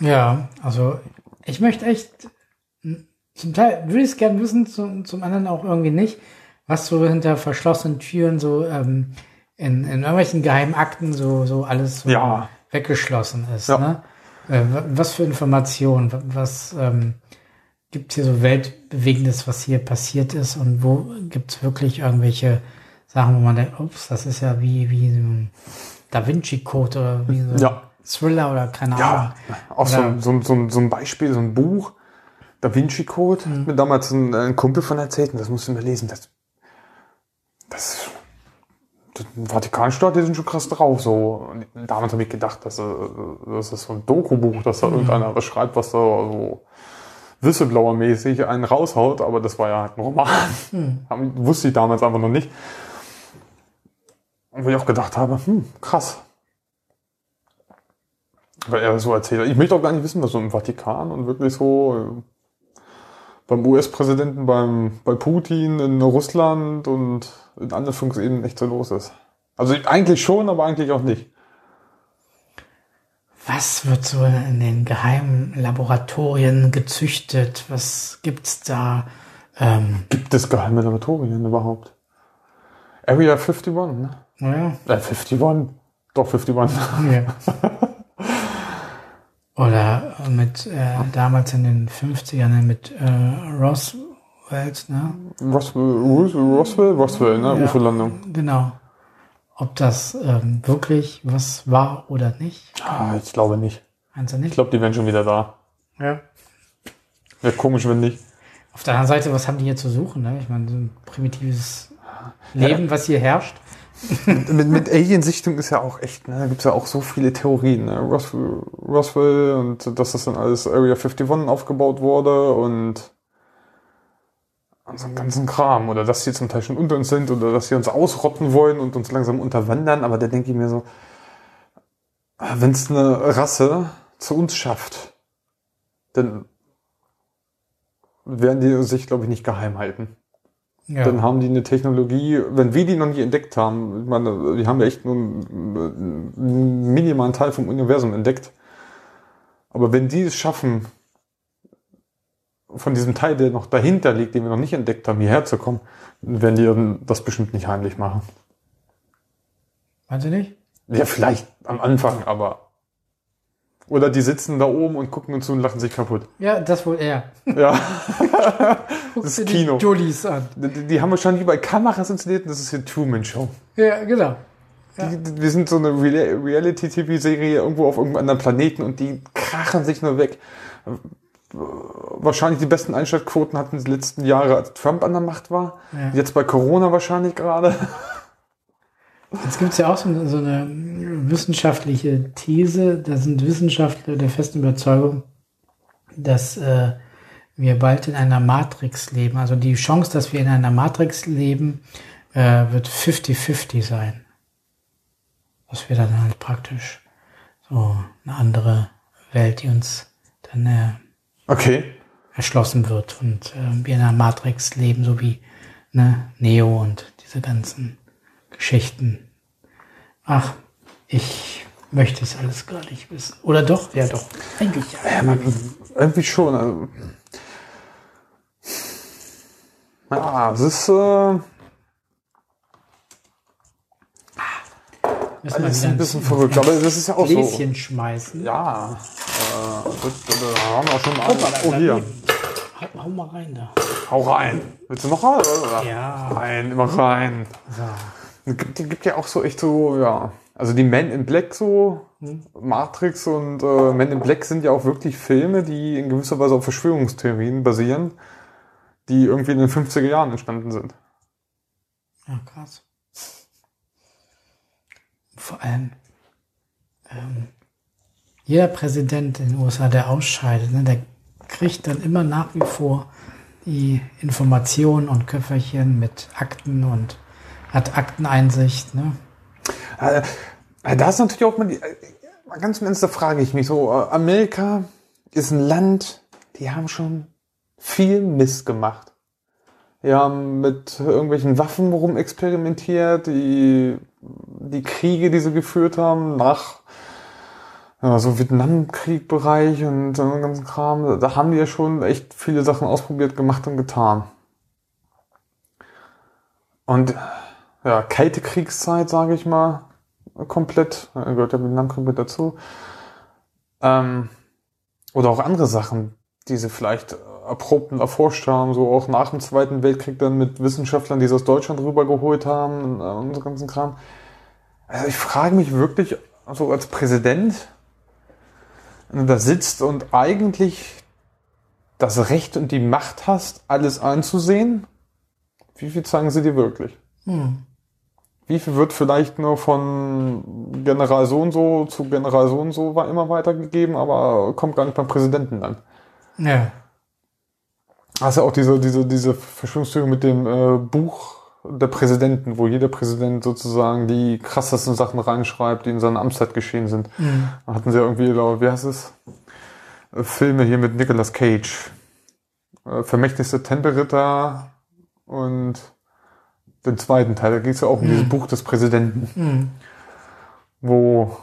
Ja, also ich möchte echt, m, zum Teil würde ich es gerne wissen, zum, zum anderen auch irgendwie nicht, was so hinter verschlossenen Türen so ähm, in, in irgendwelchen geheimen Akten so, so alles so Ja. weggeschlossen ist. Ja. Ne? Äh, wa- was für Informationen, wa- was ähm, gibt hier so Weltbewegendes, was hier passiert ist und wo gibt es wirklich irgendwelche Sachen, wo man denkt, ups, das ist ja wie, wie so ein Da Vinci-Code oder wie so ein Ja. Thriller oder keine Ahnung. Ja, auch so, Oder- ein- so, so, so ein Beispiel, so ein Buch, Da Vinci Code, Mhm. hat mir damals ein, ein Kumpel von erzählt, und das musst du mir lesen. Das, das, das Vatikanstaat, die sind schon krass drauf. So. Und damals habe ich gedacht, dass, äh, das ist so ein Doku-Buch, dass Mhm. da irgendeiner beschreibt, was da so Whistleblower-mäßig einen raushaut, aber das war ja halt ein Roman. Mhm. Wusste ich damals einfach noch nicht. Und wo ich auch gedacht habe, hm, krass. Weil er so erzählt. Ich möchte auch gar nicht wissen, was so im Vatikan und wirklich so äh, beim US-Präsidenten, beim, bei Putin, in Russland und in anderen Funktionen echt so los ist. Also eigentlich schon, aber eigentlich auch nicht. Was wird so in den geheimen Laboratorien gezüchtet? Was gibt's da? Ähm, Gibt es geheime Laboratorien überhaupt? Area 51, ne? Naja, Äh, 51. Doch, 51. ja. Oder mit äh, damals in den 50ern mit äh, Roswell, ne? Roswell, Ros- Roswell, Roswell, ne? Ja. UFO-Landung. Genau. Ob das ähm, wirklich was war oder nicht, Ah, ich glaube nicht. meinst du Ich nicht? glaube, die wären schon wieder da. Ja. Wäre komisch, wenn nicht. Auf der anderen Seite, was haben die hier zu suchen? Ne? Ich meine, so ein primitives Leben, was hier herrscht. Mit, mit Alien-Sichtung ist ja auch echt, ne? Da gibt's ja auch so viele Theorien, ne? Roswell, Roswell und dass das dann alles Area 51 aufgebaut wurde und, einen ganzen Kram. Oder dass sie zum Teil schon unter uns sind oder dass sie uns ausrotten wollen und uns langsam unterwandern. Aber da denke ich mir so, wenn es eine Rasse zu uns schafft, dann werden die sich, glaube ich, nicht geheim halten Ja. dann haben die eine Technologie, wenn wir die noch nie entdeckt haben, ich meine, die haben ja echt nur einen minimalen Teil vom Universum entdeckt. Aber wenn die es schaffen, von diesem Teil, der noch dahinter liegt, den wir noch nicht entdeckt haben, hierher zu kommen, werden die das bestimmt nicht heimlich machen. Meinst du nicht? Ja, vielleicht am Anfang, aber. Oder die sitzen da oben und gucken uns zu und lachen sich kaputt. Ja, das wohl eher. Ja, Guckst ist Kino. Die Jollies an. die, die haben wahrscheinlich überall Kameras installiert und das ist hier Truman Show. Ja, genau. Die, die, wir sind so eine Real- Reality-TV-Serie irgendwo auf irgendeinem anderen Planeten und die krachen sich nur weg. Wahrscheinlich die besten Einschaltquoten hatten die letzten Jahre, als Trump an der Macht war. Ja. Jetzt bei Corona wahrscheinlich gerade. Jetzt gibt es ja auch so eine, so eine wissenschaftliche These. Da sind Wissenschaftler der festen Überzeugung, dass äh, wir bald in einer Matrix leben. Also die Chance, dass wir in einer Matrix leben, äh, wird 50-50 sein. Dass wir dann halt praktisch so eine andere Welt, die uns dann äh, Okay. erschlossen wird und äh, wir in einer Matrix leben, so wie ne, Neo und diese ganzen Geschichten. Ach, ich möchte es alles gar nicht wissen. Oder doch? Ja, doch. Eigentlich ja. Irgendwie schon. Also. Ja, es ist äh, Müssen alles wieder ein bisschen verrückt, aber das ist ja auch so. Gläschen schmeißen. Ja, äh, das, das, das haben wir auch schon mal. Hoppala, Oh, hier. Hau, hau mal rein da. Hau rein. Willst du noch rein? Oder? Ja. Rein, immer rein. So. Es gibt, die gibt ja auch so echt so, ja. Also die Men in Black so, Matrix und äh, Men in Black sind ja auch wirklich Filme, die in gewisser Weise auf Verschwörungstheorien basieren, die irgendwie in den 50er Jahren entstanden sind. Ja, krass. Vor allem, ähm, jeder Präsident in den USA, der ausscheidet, ne, der kriegt dann immer nach wie vor die Informationen und Köfferchen mit Akten und hat Akteneinsicht. Ne? Äh, äh, da ist natürlich auch mal die, äh, ganz im Ernst, frage ich mich so, Amerika ist ein Land, die haben schon viel Mist gemacht. Die haben mit irgendwelchen Waffen rumexperimentiert, die, die Kriege, die sie geführt haben, nach ja, so Vietnamkrieg-Bereich und so ganzen Kram, da haben die ja schon echt viele Sachen ausprobiert, gemacht und getan. Und ja, kalte Kriegszeit, sage ich mal, komplett, gehört der Vietnamkrieg mit dazu. Ähm, oder auch andere Sachen, die sie vielleicht äh, erprobten erforscht haben, so auch nach dem Zweiten Weltkrieg dann mit Wissenschaftlern, die es aus Deutschland rübergeholt haben und, äh, und so ganzen Kram. Also ich frage mich wirklich, also als Präsident, wenn du da sitzt und eigentlich das Recht und die Macht hast, alles einzusehen, wie viel zeigen sie dir wirklich? Hm. Wie viel wird vielleicht nur von General so und so zu General so und so war immer weitergegeben, aber kommt gar nicht beim Präsidenten an. Ja. Hast ja auch diese, diese, diese Verschwörungstheorie mit dem äh, Buch der Präsidenten, wo jeder Präsident sozusagen die krassesten Sachen reinschreibt, die in seiner Amtszeit geschehen sind. Mhm. Da hatten sie ja irgendwie, glaub, wie heißt es? Äh, Filme hier mit Nicolas Cage. Äh, Vermächtnisse Tempelritter und den zweiten Teil. Da geht es ja auch um dieses Buch des Präsidenten, Hm. wo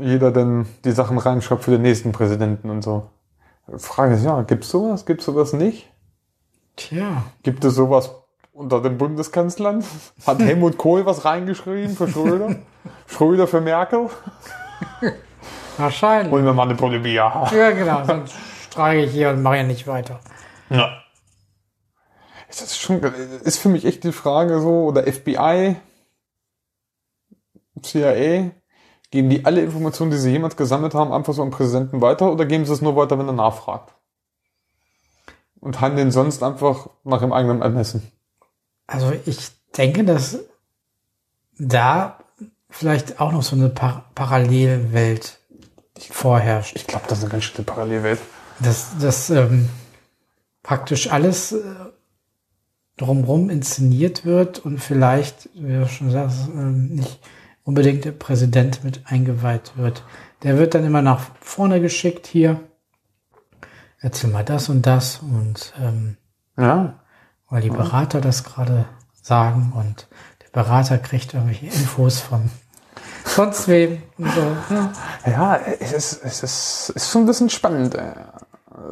jeder dann die Sachen reinschreibt für den nächsten Präsidenten und so. Frage ist, ja, gibt's sowas? Gibt's sowas nicht? Tja. Gibt es sowas unter den Bundeskanzlern? Hat Helmut Kohl was reingeschrieben für Schröder? Schröder für Merkel? Wahrscheinlich. Holen wir mal eine Bolivia. Ja, genau. Sonst streike ich hier und mache ja nicht weiter. Ja. Ist das schon, ist für mich echt die Frage so, oder FBI, CIA, geben die alle Informationen, die sie jemals gesammelt haben, einfach so am Präsidenten weiter oder geben sie es nur weiter, wenn er nachfragt? Und handeln sonst einfach nach ihrem eigenen Ermessen? Also ich denke, dass da vielleicht auch noch so eine Par Parallelwelt vorherrscht. Ich glaube, das ist eine ganz schöne Parallelwelt. Dass, dass ähm, praktisch alles äh, drumherum inszeniert wird und vielleicht, wie du schon sagst, ähm, nicht unbedingt der Präsident mit eingeweiht wird. Der wird dann immer nach vorne geschickt hier. Erzähl mal das und das und ähm, Ja. weil die Berater das gerade sagen und der Berater kriegt irgendwelche Infos von sonst wem und so. Ja. Ja, es ist, es ist, ist schon ein bisschen spannend. äh.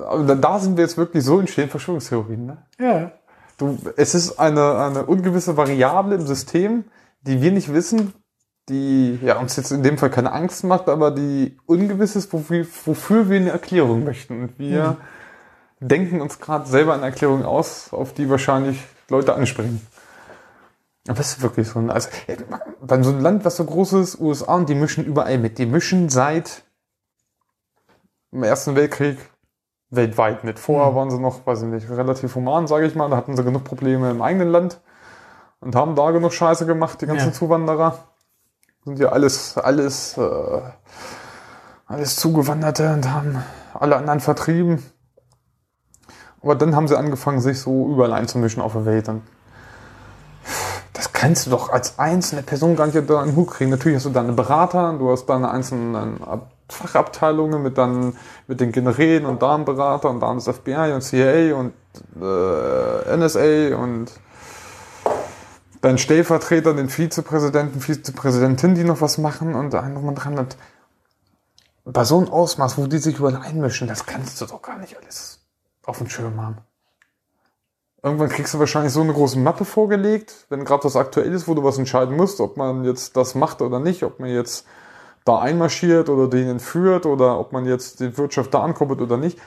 Aber da- da sind wir jetzt wirklich so in stehen Verschwörungstheorien. Ne? ja. Du, es ist eine, eine ungewisse Variable im System, die wir nicht wissen, die ja, uns jetzt in dem Fall keine Angst macht, aber die ungewiss ist, wofür, wofür wir eine Erklärung möchten. Und wir denken uns gerade selber eine Erklärung aus, auf die wahrscheinlich Leute anspringen. Aber das ist wirklich so ein, also, bei so einem Land, was so groß ist, USA, und die mischen überall mit. Die mischen seit dem Ersten Weltkrieg weltweit mit. Vorher waren sie noch, weiß ich nicht, relativ human, sage ich mal. Da hatten sie genug Probleme im eigenen Land und haben da genug Scheiße gemacht, die ganzen Ja. Zuwanderer. Sind ja alles, alles, äh, alles Zugewanderte und haben alle anderen vertrieben. Aber dann haben sie angefangen, sich so überall einzumischen auf der Welt. Und das kannst du doch als einzelne Person gar nicht da in den Hut kriegen. Natürlich hast du deine Berater, du hast deine einzelnen Fachabteilungen mit dann mit den Generälen und da einen Berater und da das FBI und CIA und äh, NSA und deinen Stellvertreter, den Vizepräsidenten, Vizepräsidentin, die noch was machen und da noch mal dran. Und bei so einem Ausmaß, wo die sich überall einmischen, das kannst du doch gar nicht alles auf dem Schirm haben. Irgendwann kriegst du wahrscheinlich so eine große Mappe vorgelegt, wenn gerade was aktuell ist, wo du was entscheiden musst, ob man jetzt das macht oder nicht, ob man jetzt da einmarschiert oder den entführt oder ob man jetzt die Wirtschaft da ankoppelt oder nicht,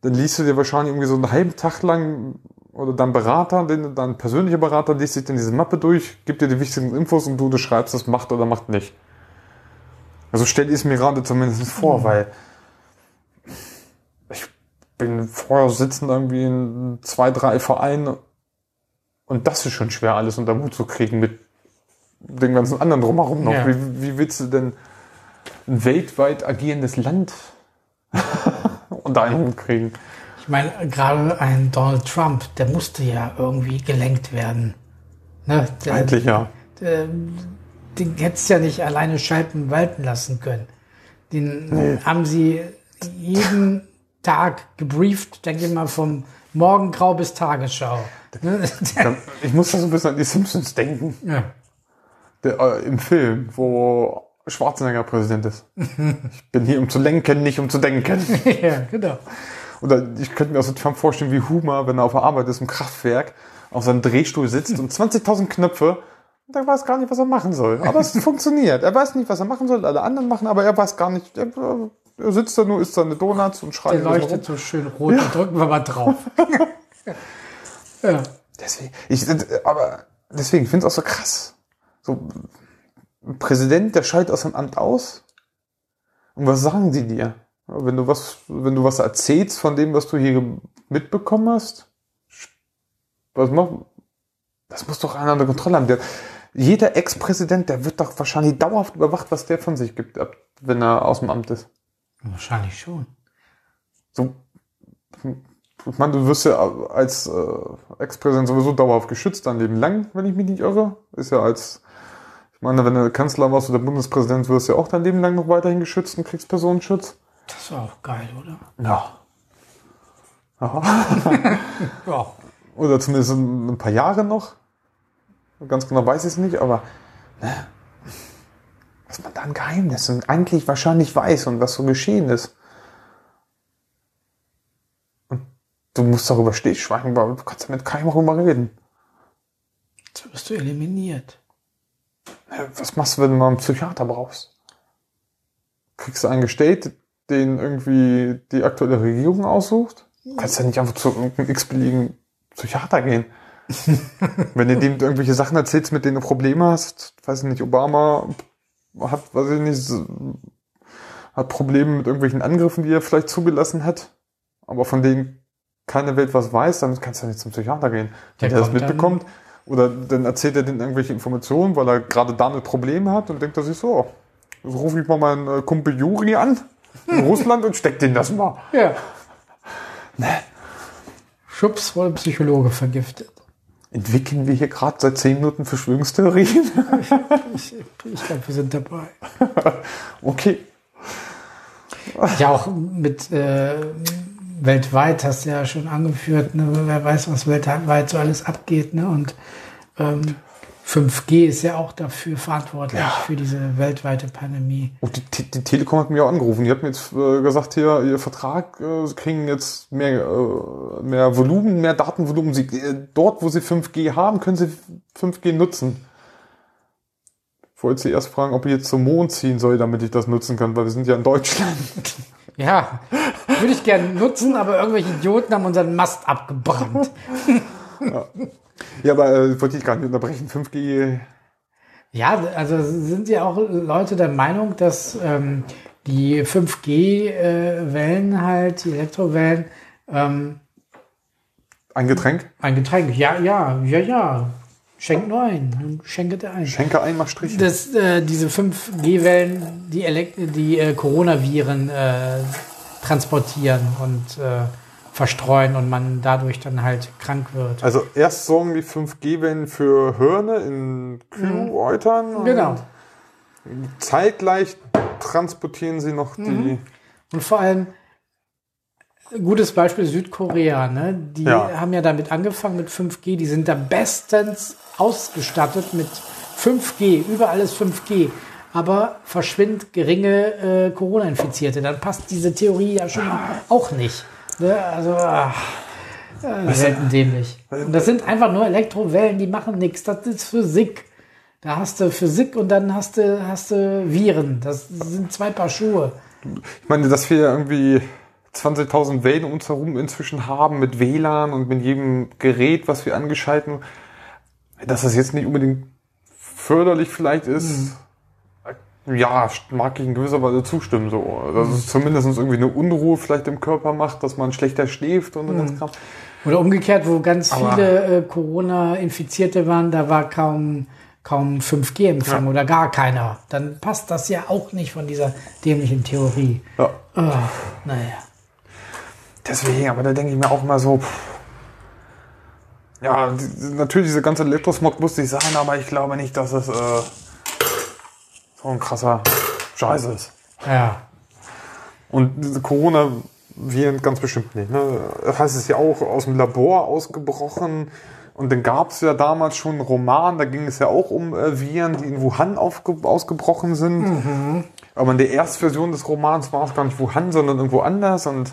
dann liest du dir wahrscheinlich irgendwie so einen halben Tag lang oder dein Berater, den, dein persönlicher Berater liest sich dann diese Mappe durch, gibt dir die wichtigsten Infos und du, du schreibst, das macht oder macht nicht. Also stell ich es mir gerade zumindest vor, weil ich bin vorher sitzen irgendwie in zwei, drei Vereinen und das ist schon schwer, alles unter Mut zu kriegen mit dem ganzen anderen drumherum noch. Ja. Wie, wie willst du denn ein weltweit agierendes Land unter einen Hut kriegen? Ich meine, gerade ein Donald Trump, der musste ja irgendwie gelenkt werden. Ne? Der, Eigentlich ja. Der, den hättest du ja nicht alleine schalten walten lassen können. Den haben sie jeden Tag gebrieft, denke ich mal, vom Morgengrau bis Tagesschau. Ne? Ich muss da so ein bisschen an die Simpsons denken. ja. Der, äh, Im Film, wo Schwarzenegger Präsident ist. Ich bin hier, um zu lenken, nicht um zu denken. ja, genau. Oder ich könnte mir auch so Trump vorstellen wie Humor, wenn er auf der Arbeit ist im Kraftwerk, auf seinem Drehstuhl sitzt und 20.000 Knöpfe und er weiß gar nicht, was er machen soll. Aber es funktioniert. Er weiß nicht, was er machen soll, alle anderen machen, aber er weiß gar nicht, er, er sitzt da nur, isst seine Donuts und schreit. Der leuchtet so schön rot, da drücken wir mal drauf. ja. Deswegen, ich, aber deswegen, ich finde es auch so krass. So, ein Präsident, der schaltet aus dem Amt aus. Und was sagen die dir? Wenn du was, wenn du was erzählst von dem, was du hier mitbekommen hast, was macht, das muss doch einer unter Kontrolle haben. Der, jeder Ex-Präsident, der wird doch wahrscheinlich dauerhaft überwacht, was der von sich gibt, wenn er aus dem Amt ist. Wahrscheinlich schon. So, ich meine, du wirst ja als äh, Ex-Präsident sowieso dauerhaft geschützt dein Leben lang, wenn ich mich nicht irre. Ist ja als, meine, wenn du Kanzler warst oder Bundespräsident, wirst du ja auch dein Leben lang noch weiterhin geschützt und kriegst Personenschutz. Das war auch geil, oder? Ja. Ja. ja. Oder zumindest ein paar Jahre noch. Ganz genau weiß ich es nicht, aber ne, was man da an Geheimnissen eigentlich wahrscheinlich weiß und was so geschehen ist. Und du musst darüber stillschweigen, weil du kannst mit keinem darüber reden. Jetzt wirst du eliminiert. Was machst du, wenn du mal einen Psychiater brauchst? Kriegst du einen gestellt, den irgendwie die aktuelle Regierung aussucht? Du kannst ja nicht einfach zu irgendeinem x-beliebigen Psychiater gehen. Wenn du dem irgendwelche Sachen erzählst, mit denen du Probleme hast, weiß ich nicht, Obama hat, weiß ich nicht, hat Probleme mit irgendwelchen Angriffen, die er vielleicht zugelassen hat, aber von denen keine Welt was weiß, dann kannst du ja nicht zum Psychiater gehen. Wenn der, der das mitbekommt, oder dann erzählt er denen irgendwelche Informationen, weil er gerade damit Probleme hat und denkt er sich so, so rufe ich mal meinen äh, Kumpel Juri an in Russland und steck den das mal. Ja. Ne? Schubs wurde Psychologe vergiftet. Entwickeln wir hier gerade seit zehn Minuten Verschwörungstheorien? ich, ich glaube, wir sind dabei. okay. Ja, auch mit äh, weltweit hast du ja schon angeführt, ne? wer weiß, was weltweit so alles abgeht. Ne? Und ähm, 5G ist ja auch dafür verantwortlich, ja. für diese weltweite Pandemie. Und die, die, Telekom hat mir auch angerufen. Die hat mir jetzt äh, gesagt, hier, ihr Vertrag, äh, kriegen jetzt mehr, äh, mehr Volumen, mehr Datenvolumen. Sie, äh, dort, wo sie 5G haben, können sie 5G nutzen. Ich wollte sie erst fragen, ob ich jetzt zum Mond ziehen soll, damit ich das nutzen kann, weil wir sind ja in Deutschland. Ja, würde ich gerne nutzen, aber irgendwelche Idioten haben unseren Mast abgebrannt. Ja. Ja, aber äh, wollte ich gar nicht unterbrechen. 5G. Ja, also sind ja auch Leute der Meinung, dass ähm, die 5G-Wellen äh, halt, die Elektrowellen, ähm, ein Getränk? Ein Getränk, ja, ja, ja, ja. Schenk nur ein. Schenke dir ein. Schenke ein, mach Striche. Das, äh, diese 5G-Wellen, die, Elekt die äh, Coronaviren äh, transportieren und äh, verstreuen und man dadurch dann halt krank wird. Also erst sorgen die 5G-Wellen für Hörne in Küheutern. Mhm. Genau. Zeitgleich transportieren sie noch die. Mhm. Und vor allem, gutes Beispiel Südkorea, ne? Die ja. haben ja damit angefangen mit 5G, die sind da bestens ausgestattet mit 5G, überall ist 5G aber verschwindet geringe äh, Corona-Infizierte. Dann passt diese Theorie ja schon auch nicht. Ne? Also, ach, äh, selten dämlich. Und das sind einfach nur Elektrowellen, die machen nichts. Das ist Physik. Da hast du Physik und dann hast du, hast du Viren. Das sind zwei Paar Schuhe. Ich meine, dass wir irgendwie 20.000 Wellen um uns herum inzwischen haben mit WLAN und mit jedem Gerät, was wir angeschalten, dass das jetzt nicht unbedingt förderlich vielleicht ist. Mhm ja, mag ich in gewisser Weise zustimmen. So. Dass es zumindest irgendwie eine Unruhe vielleicht im Körper macht, dass man schlechter schläft und mhm. Kram. Oder umgekehrt, wo ganz Aber viele äh, Corona-Infizierte waren, da war kaum, kaum 5G-Empfang ja. oder gar keiner. Dann passt das ja auch nicht von dieser dämlichen Theorie. Ja. Oh, naja. Deswegen, aber da denke ich mir auch mal so, pff, ja, natürlich, diese ganze Elektrosmog muss nicht sein, aber ich glaube nicht, dass es äh, so ein krasser Scheiß ist. Ja. Und Corona-Viren ganz bestimmt nicht. Ne? Das heißt, es ist ja auch aus dem Labor ausgebrochen. Und dann gab es ja damals schon einen Roman, da ging es ja auch um äh, Viren, die in Wuhan ausgebrochen sind. Mhm. Aber in der Erstversion des Romans war es gar nicht Wuhan, sondern irgendwo anders und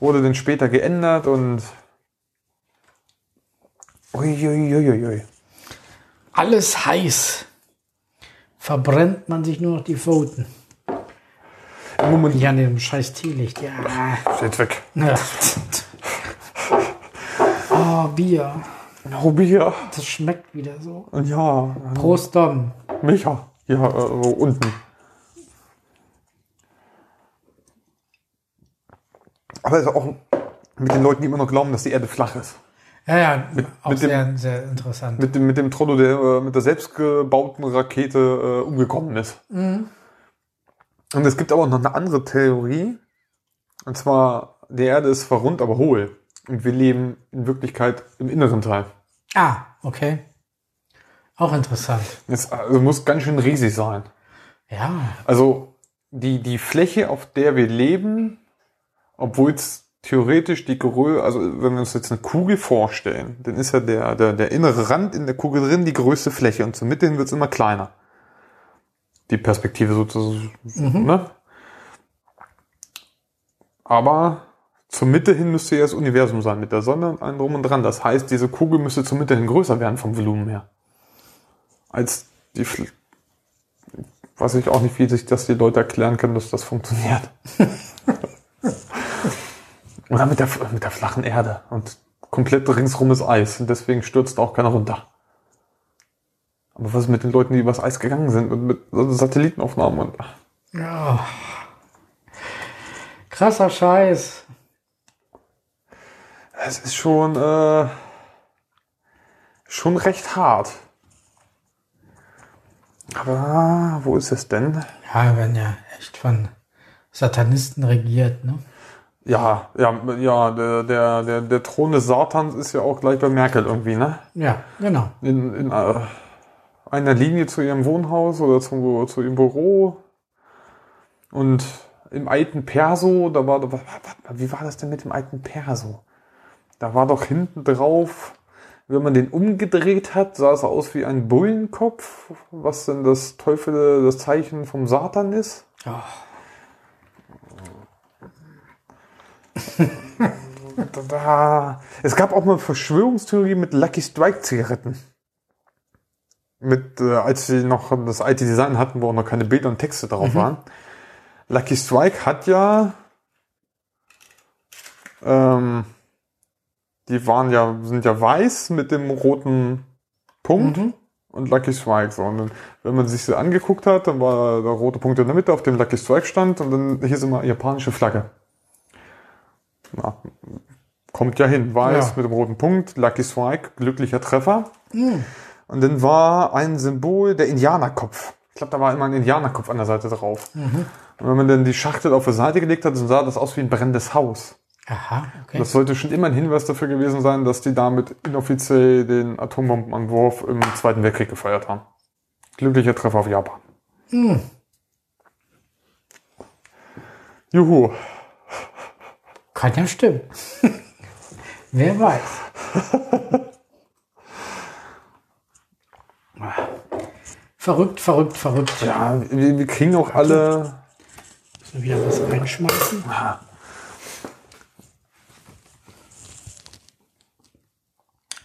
wurde dann später geändert und Uiuiuiui. Alles heiß verbrennt man sich nur noch die Pfoten. Moment. Nicht an dem scheiß Teelicht. Ja. Steht weg. ja. Oh, Bier. Oh, Bier. Das schmeckt wieder so. Ja, Prost, Dom. Micha. Ja, äh, unten. Aber ist auch mit den Leuten, die immer noch glauben, dass die Erde flach ist. Ja, ja, auch mit dem- sehr, sehr interessant. Mit dem, mit dem Trollo, der äh, mit der selbstgebauten Rakete äh, umgekommen ist. Mhm. Und es gibt aber noch eine andere Theorie. Und zwar, die Erde ist zwar rund, aber hohl. Und wir leben in Wirklichkeit im inneren Teil. Ah, okay. Auch interessant. Es also muss ganz schön riesig sein. Ja, Also die, die Fläche, auf der wir leben, obwohl es theoretisch die Größe, also wenn wir uns jetzt eine Kugel vorstellen, dann ist ja der, der, der innere Rand in der Kugel drin die größte Fläche und zur Mitte hin wird es immer kleiner. Die Perspektive sozusagen. Ne? Aber zur Mitte hin müsste ja das Universum sein mit der Sonne und allem drum und dran. Das heißt, diese Kugel müsste zur Mitte hin größer werden vom Volumen her. Als die Fl weiß ich auch nicht, wie sich das die Leute erklären können, dass das funktioniert. Oder mit der, mit der flachen Erde und komplett ringsrum ist Eis und deswegen stürzt auch keiner runter. Aber was ist mit den Leuten, die übers Eis gegangen sind und mit Satellitenaufnahmen und Ja. Krasser Scheiß. es ist schon äh, schon recht hart. Aber wo ist es denn? Ja, wir werden ja echt von Satanisten regiert, ne? Ja, ja, ja, der, der, der, der Thron des Satans ist ja auch gleich bei Merkel irgendwie, ne? Ja, genau. in, in äh, einer Linie zu ihrem Wohnhaus oder zu, zu ihrem Büro. Und im alten Perso, da war, war- wie war das denn mit dem alten Perso? Da war doch hinten drauf, wenn man den umgedreht hat, sah es aus wie ein Bullenkopf, was denn das Teufel, das Zeichen vom Satan ist. Ja. Da, da, es gab auch mal Verschwörungstheorie mit Lucky Strike Zigaretten. Mit, äh, als sie noch das alte Design hatten, wo auch noch keine Bilder und Texte drauf waren. Lucky Strike hat ja, ähm, die waren ja, sind ja weiß mit dem roten Punkt und Lucky Strike. So. Und dann, wenn man sich sie angeguckt hat, dann war der rote Punkt in der Mitte, auf dem Lucky Strike stand und dann hieß immer japanische Flagge. Na, kommt ja hin. Weiß Ja. mit dem roten Punkt, Lucky Strike, glücklicher Treffer. Und dann war ein Symbol der Indianerkopf. Ich glaube, da war immer ein Indianerkopf an der Seite drauf. Und wenn man dann die Schachtel auf die Seite gelegt hat, dann sah das aus wie ein brennendes Haus. Aha, okay. Das sollte schon immer ein Hinweis dafür gewesen sein, dass die damit inoffiziell den Atombombenanwurf im Zweiten Weltkrieg gefeiert haben. Glücklicher Treffer auf Japan. Juhu. Kann ja stimmen. Wer weiß. verrückt, verrückt, verrückt. Ja, wir, wir kriegen auch alle. Müssen wir wieder was reinschmeißen?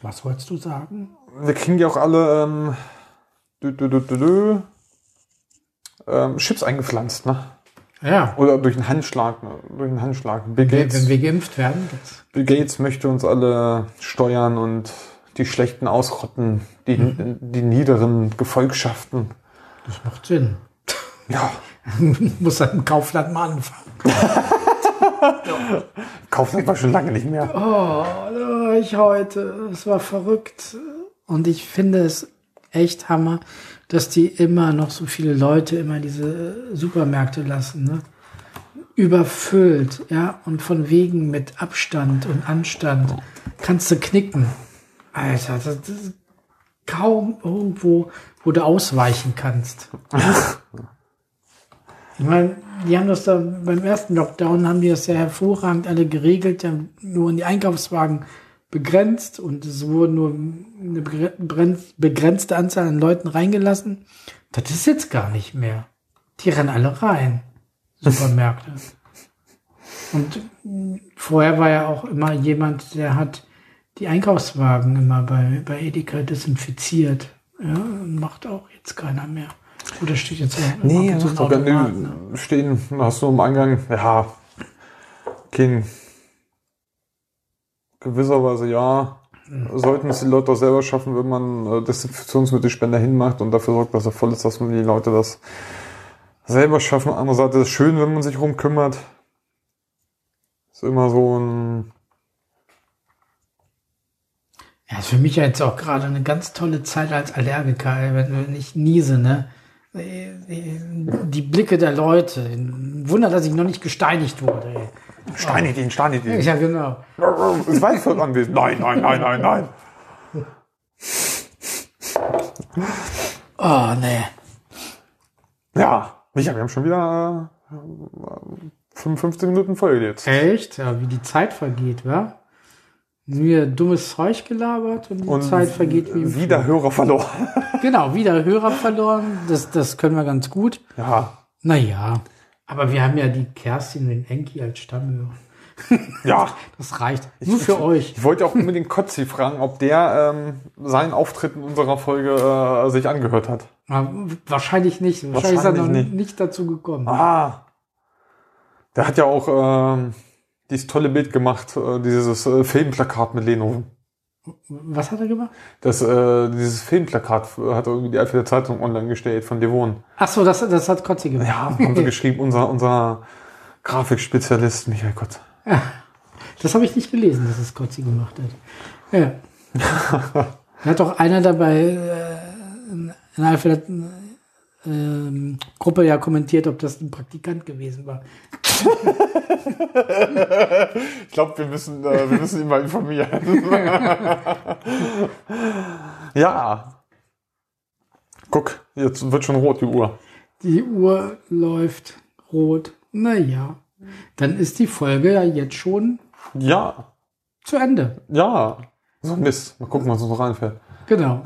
Was wolltest du sagen? Wir kriegen ja auch alle ähm, dü, dü, dü, dü, dü, ähm, Chips eingepflanzt, ne? Ja, Oder durch einen Handschlag, durch einen Handschlag. Bill wenn Gates, wir geimpft werden. Bill Gates möchte uns alle steuern und die Schlechten ausrotten, die, die niederen Gefolgschaften. das macht Sinn. Ja, Muss halt im Kaufland mal anfangen. kaufen wir schon lange nicht mehr. Oh, ich heute. Es war verrückt. Und ich finde es echt Hammer, dass die immer noch so viele Leute immer diese Supermärkte lassen. Ne? Überfüllt, ja. Und von wegen mit Abstand und Anstand kannst du knicken. Alter, das, das ist kaum irgendwo, wo du ausweichen kannst. Ich meine, die haben das da beim ersten Lockdown haben die das ja hervorragend alle geregelt, nur in die Einkaufswagen begrenzt und es wurde nur eine begren- begrenzte Anzahl an Leuten reingelassen. Das ist jetzt gar nicht mehr. Die rennen alle rein. Supermärkte. Und vorher war ja auch immer jemand, der hat die Einkaufswagen immer bei, bei Edeka desinfiziert. Ja, macht auch jetzt keiner mehr. Oder steht jetzt auch Nee, zu ein Automat, nicht ne? stehen. Hast du am Eingang, ja, kein gewisserweise ja. Sollten es die Leute auch selber schaffen, wenn man äh, Desinfektionsmittelspender hinmacht und dafür sorgt, dass er voll ist, dass man die Leute das selber schaffen. Andererseits ist es schön, wenn man sich rumkümmert. Ist immer so ein Ja, ist für mich jetzt auch gerade eine ganz tolle Zeit als Allergiker, wenn, wenn ich niese, ne? Die Blicke der Leute. Wunder, dass ich noch nicht gesteinigt wurde. Ey. Steinigt ihn, steinigt ihn. Ja, genau. Ist Weißfeld anwesend? Nein, nein, nein, nein, nein. Oh, nee. Ja, Micha, wir haben schon wieder äh, 55 Minuten Folge jetzt. Echt? Ja, wie die Zeit vergeht, wa? Mir dummes Zeug gelabert und die Und Zeit vergeht wie wieder Hörer verloren. Flug. Genau, wieder Hörer verloren. Das, das können wir ganz gut. Ja, Naja. Aber wir haben ja die Kerstin und den Enki als Stammhörer. ja. Das reicht. Nur für euch. Ich wollte auch unbedingt Kotzi fragen, ob der ähm, seinen Auftritt in unserer Folge äh, sich angehört hat. Aber wahrscheinlich nicht. Wahrscheinlich, ist er noch Wahrscheinlich nicht. nicht. dazu gekommen. Ah. Der hat ja auch ähm, dieses tolle Bild gemacht, äh, dieses äh, Filmplakat mit Leno. Was hat er gemacht? Das, äh, dieses Filmplakat hat irgendwie die Elfte Zeitung online gestellt von Devon. Ach so, das, das hat Kotzi gemacht. Ja, haben sie geschrieben, unser, unser Grafikspezialist Michael Kotz. Das habe ich nicht gelesen, dass es Kotzi gemacht hat. Ja. hat doch einer dabei äh, in einer ähm, Gruppe ja kommentiert, ob das ein Praktikant gewesen war. Ich glaube, wir müssen, äh, wir müssen ihn mal informieren. ja. Guck, jetzt wird schon rot die Uhr. Die Uhr läuft rot. Naja, dann ist die Folge ja jetzt schon Ja, zu Ende. ja. So Mist. Mal gucken, was uns noch reinfällt. Genau.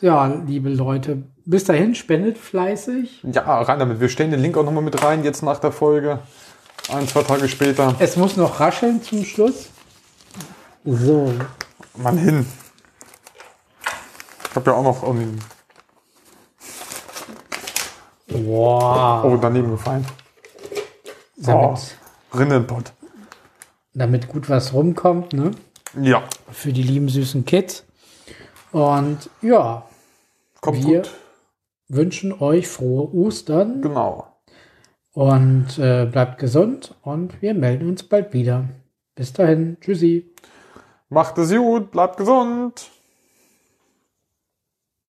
Ja, liebe Leute, bis dahin spendet fleißig. Ja, rein damit. Wir stellen den Link auch nochmal mit rein, jetzt nach der Folge. Ein, zwei Tage später. Es muss noch rascheln zum Schluss. So, Mann hin. Ich habe ja auch noch irgendwie. wow. Oh, daneben gefallen. damit, Rinnenpott. damit gut was rumkommt, ne? Ja, Für die lieben süßen Kids. Und ja, kommt Wir- gut. Wünschen euch frohe Ostern Genau. und äh, bleibt gesund und wir melden uns bald wieder. Bis dahin, tschüssi. Macht es gut, bleibt gesund.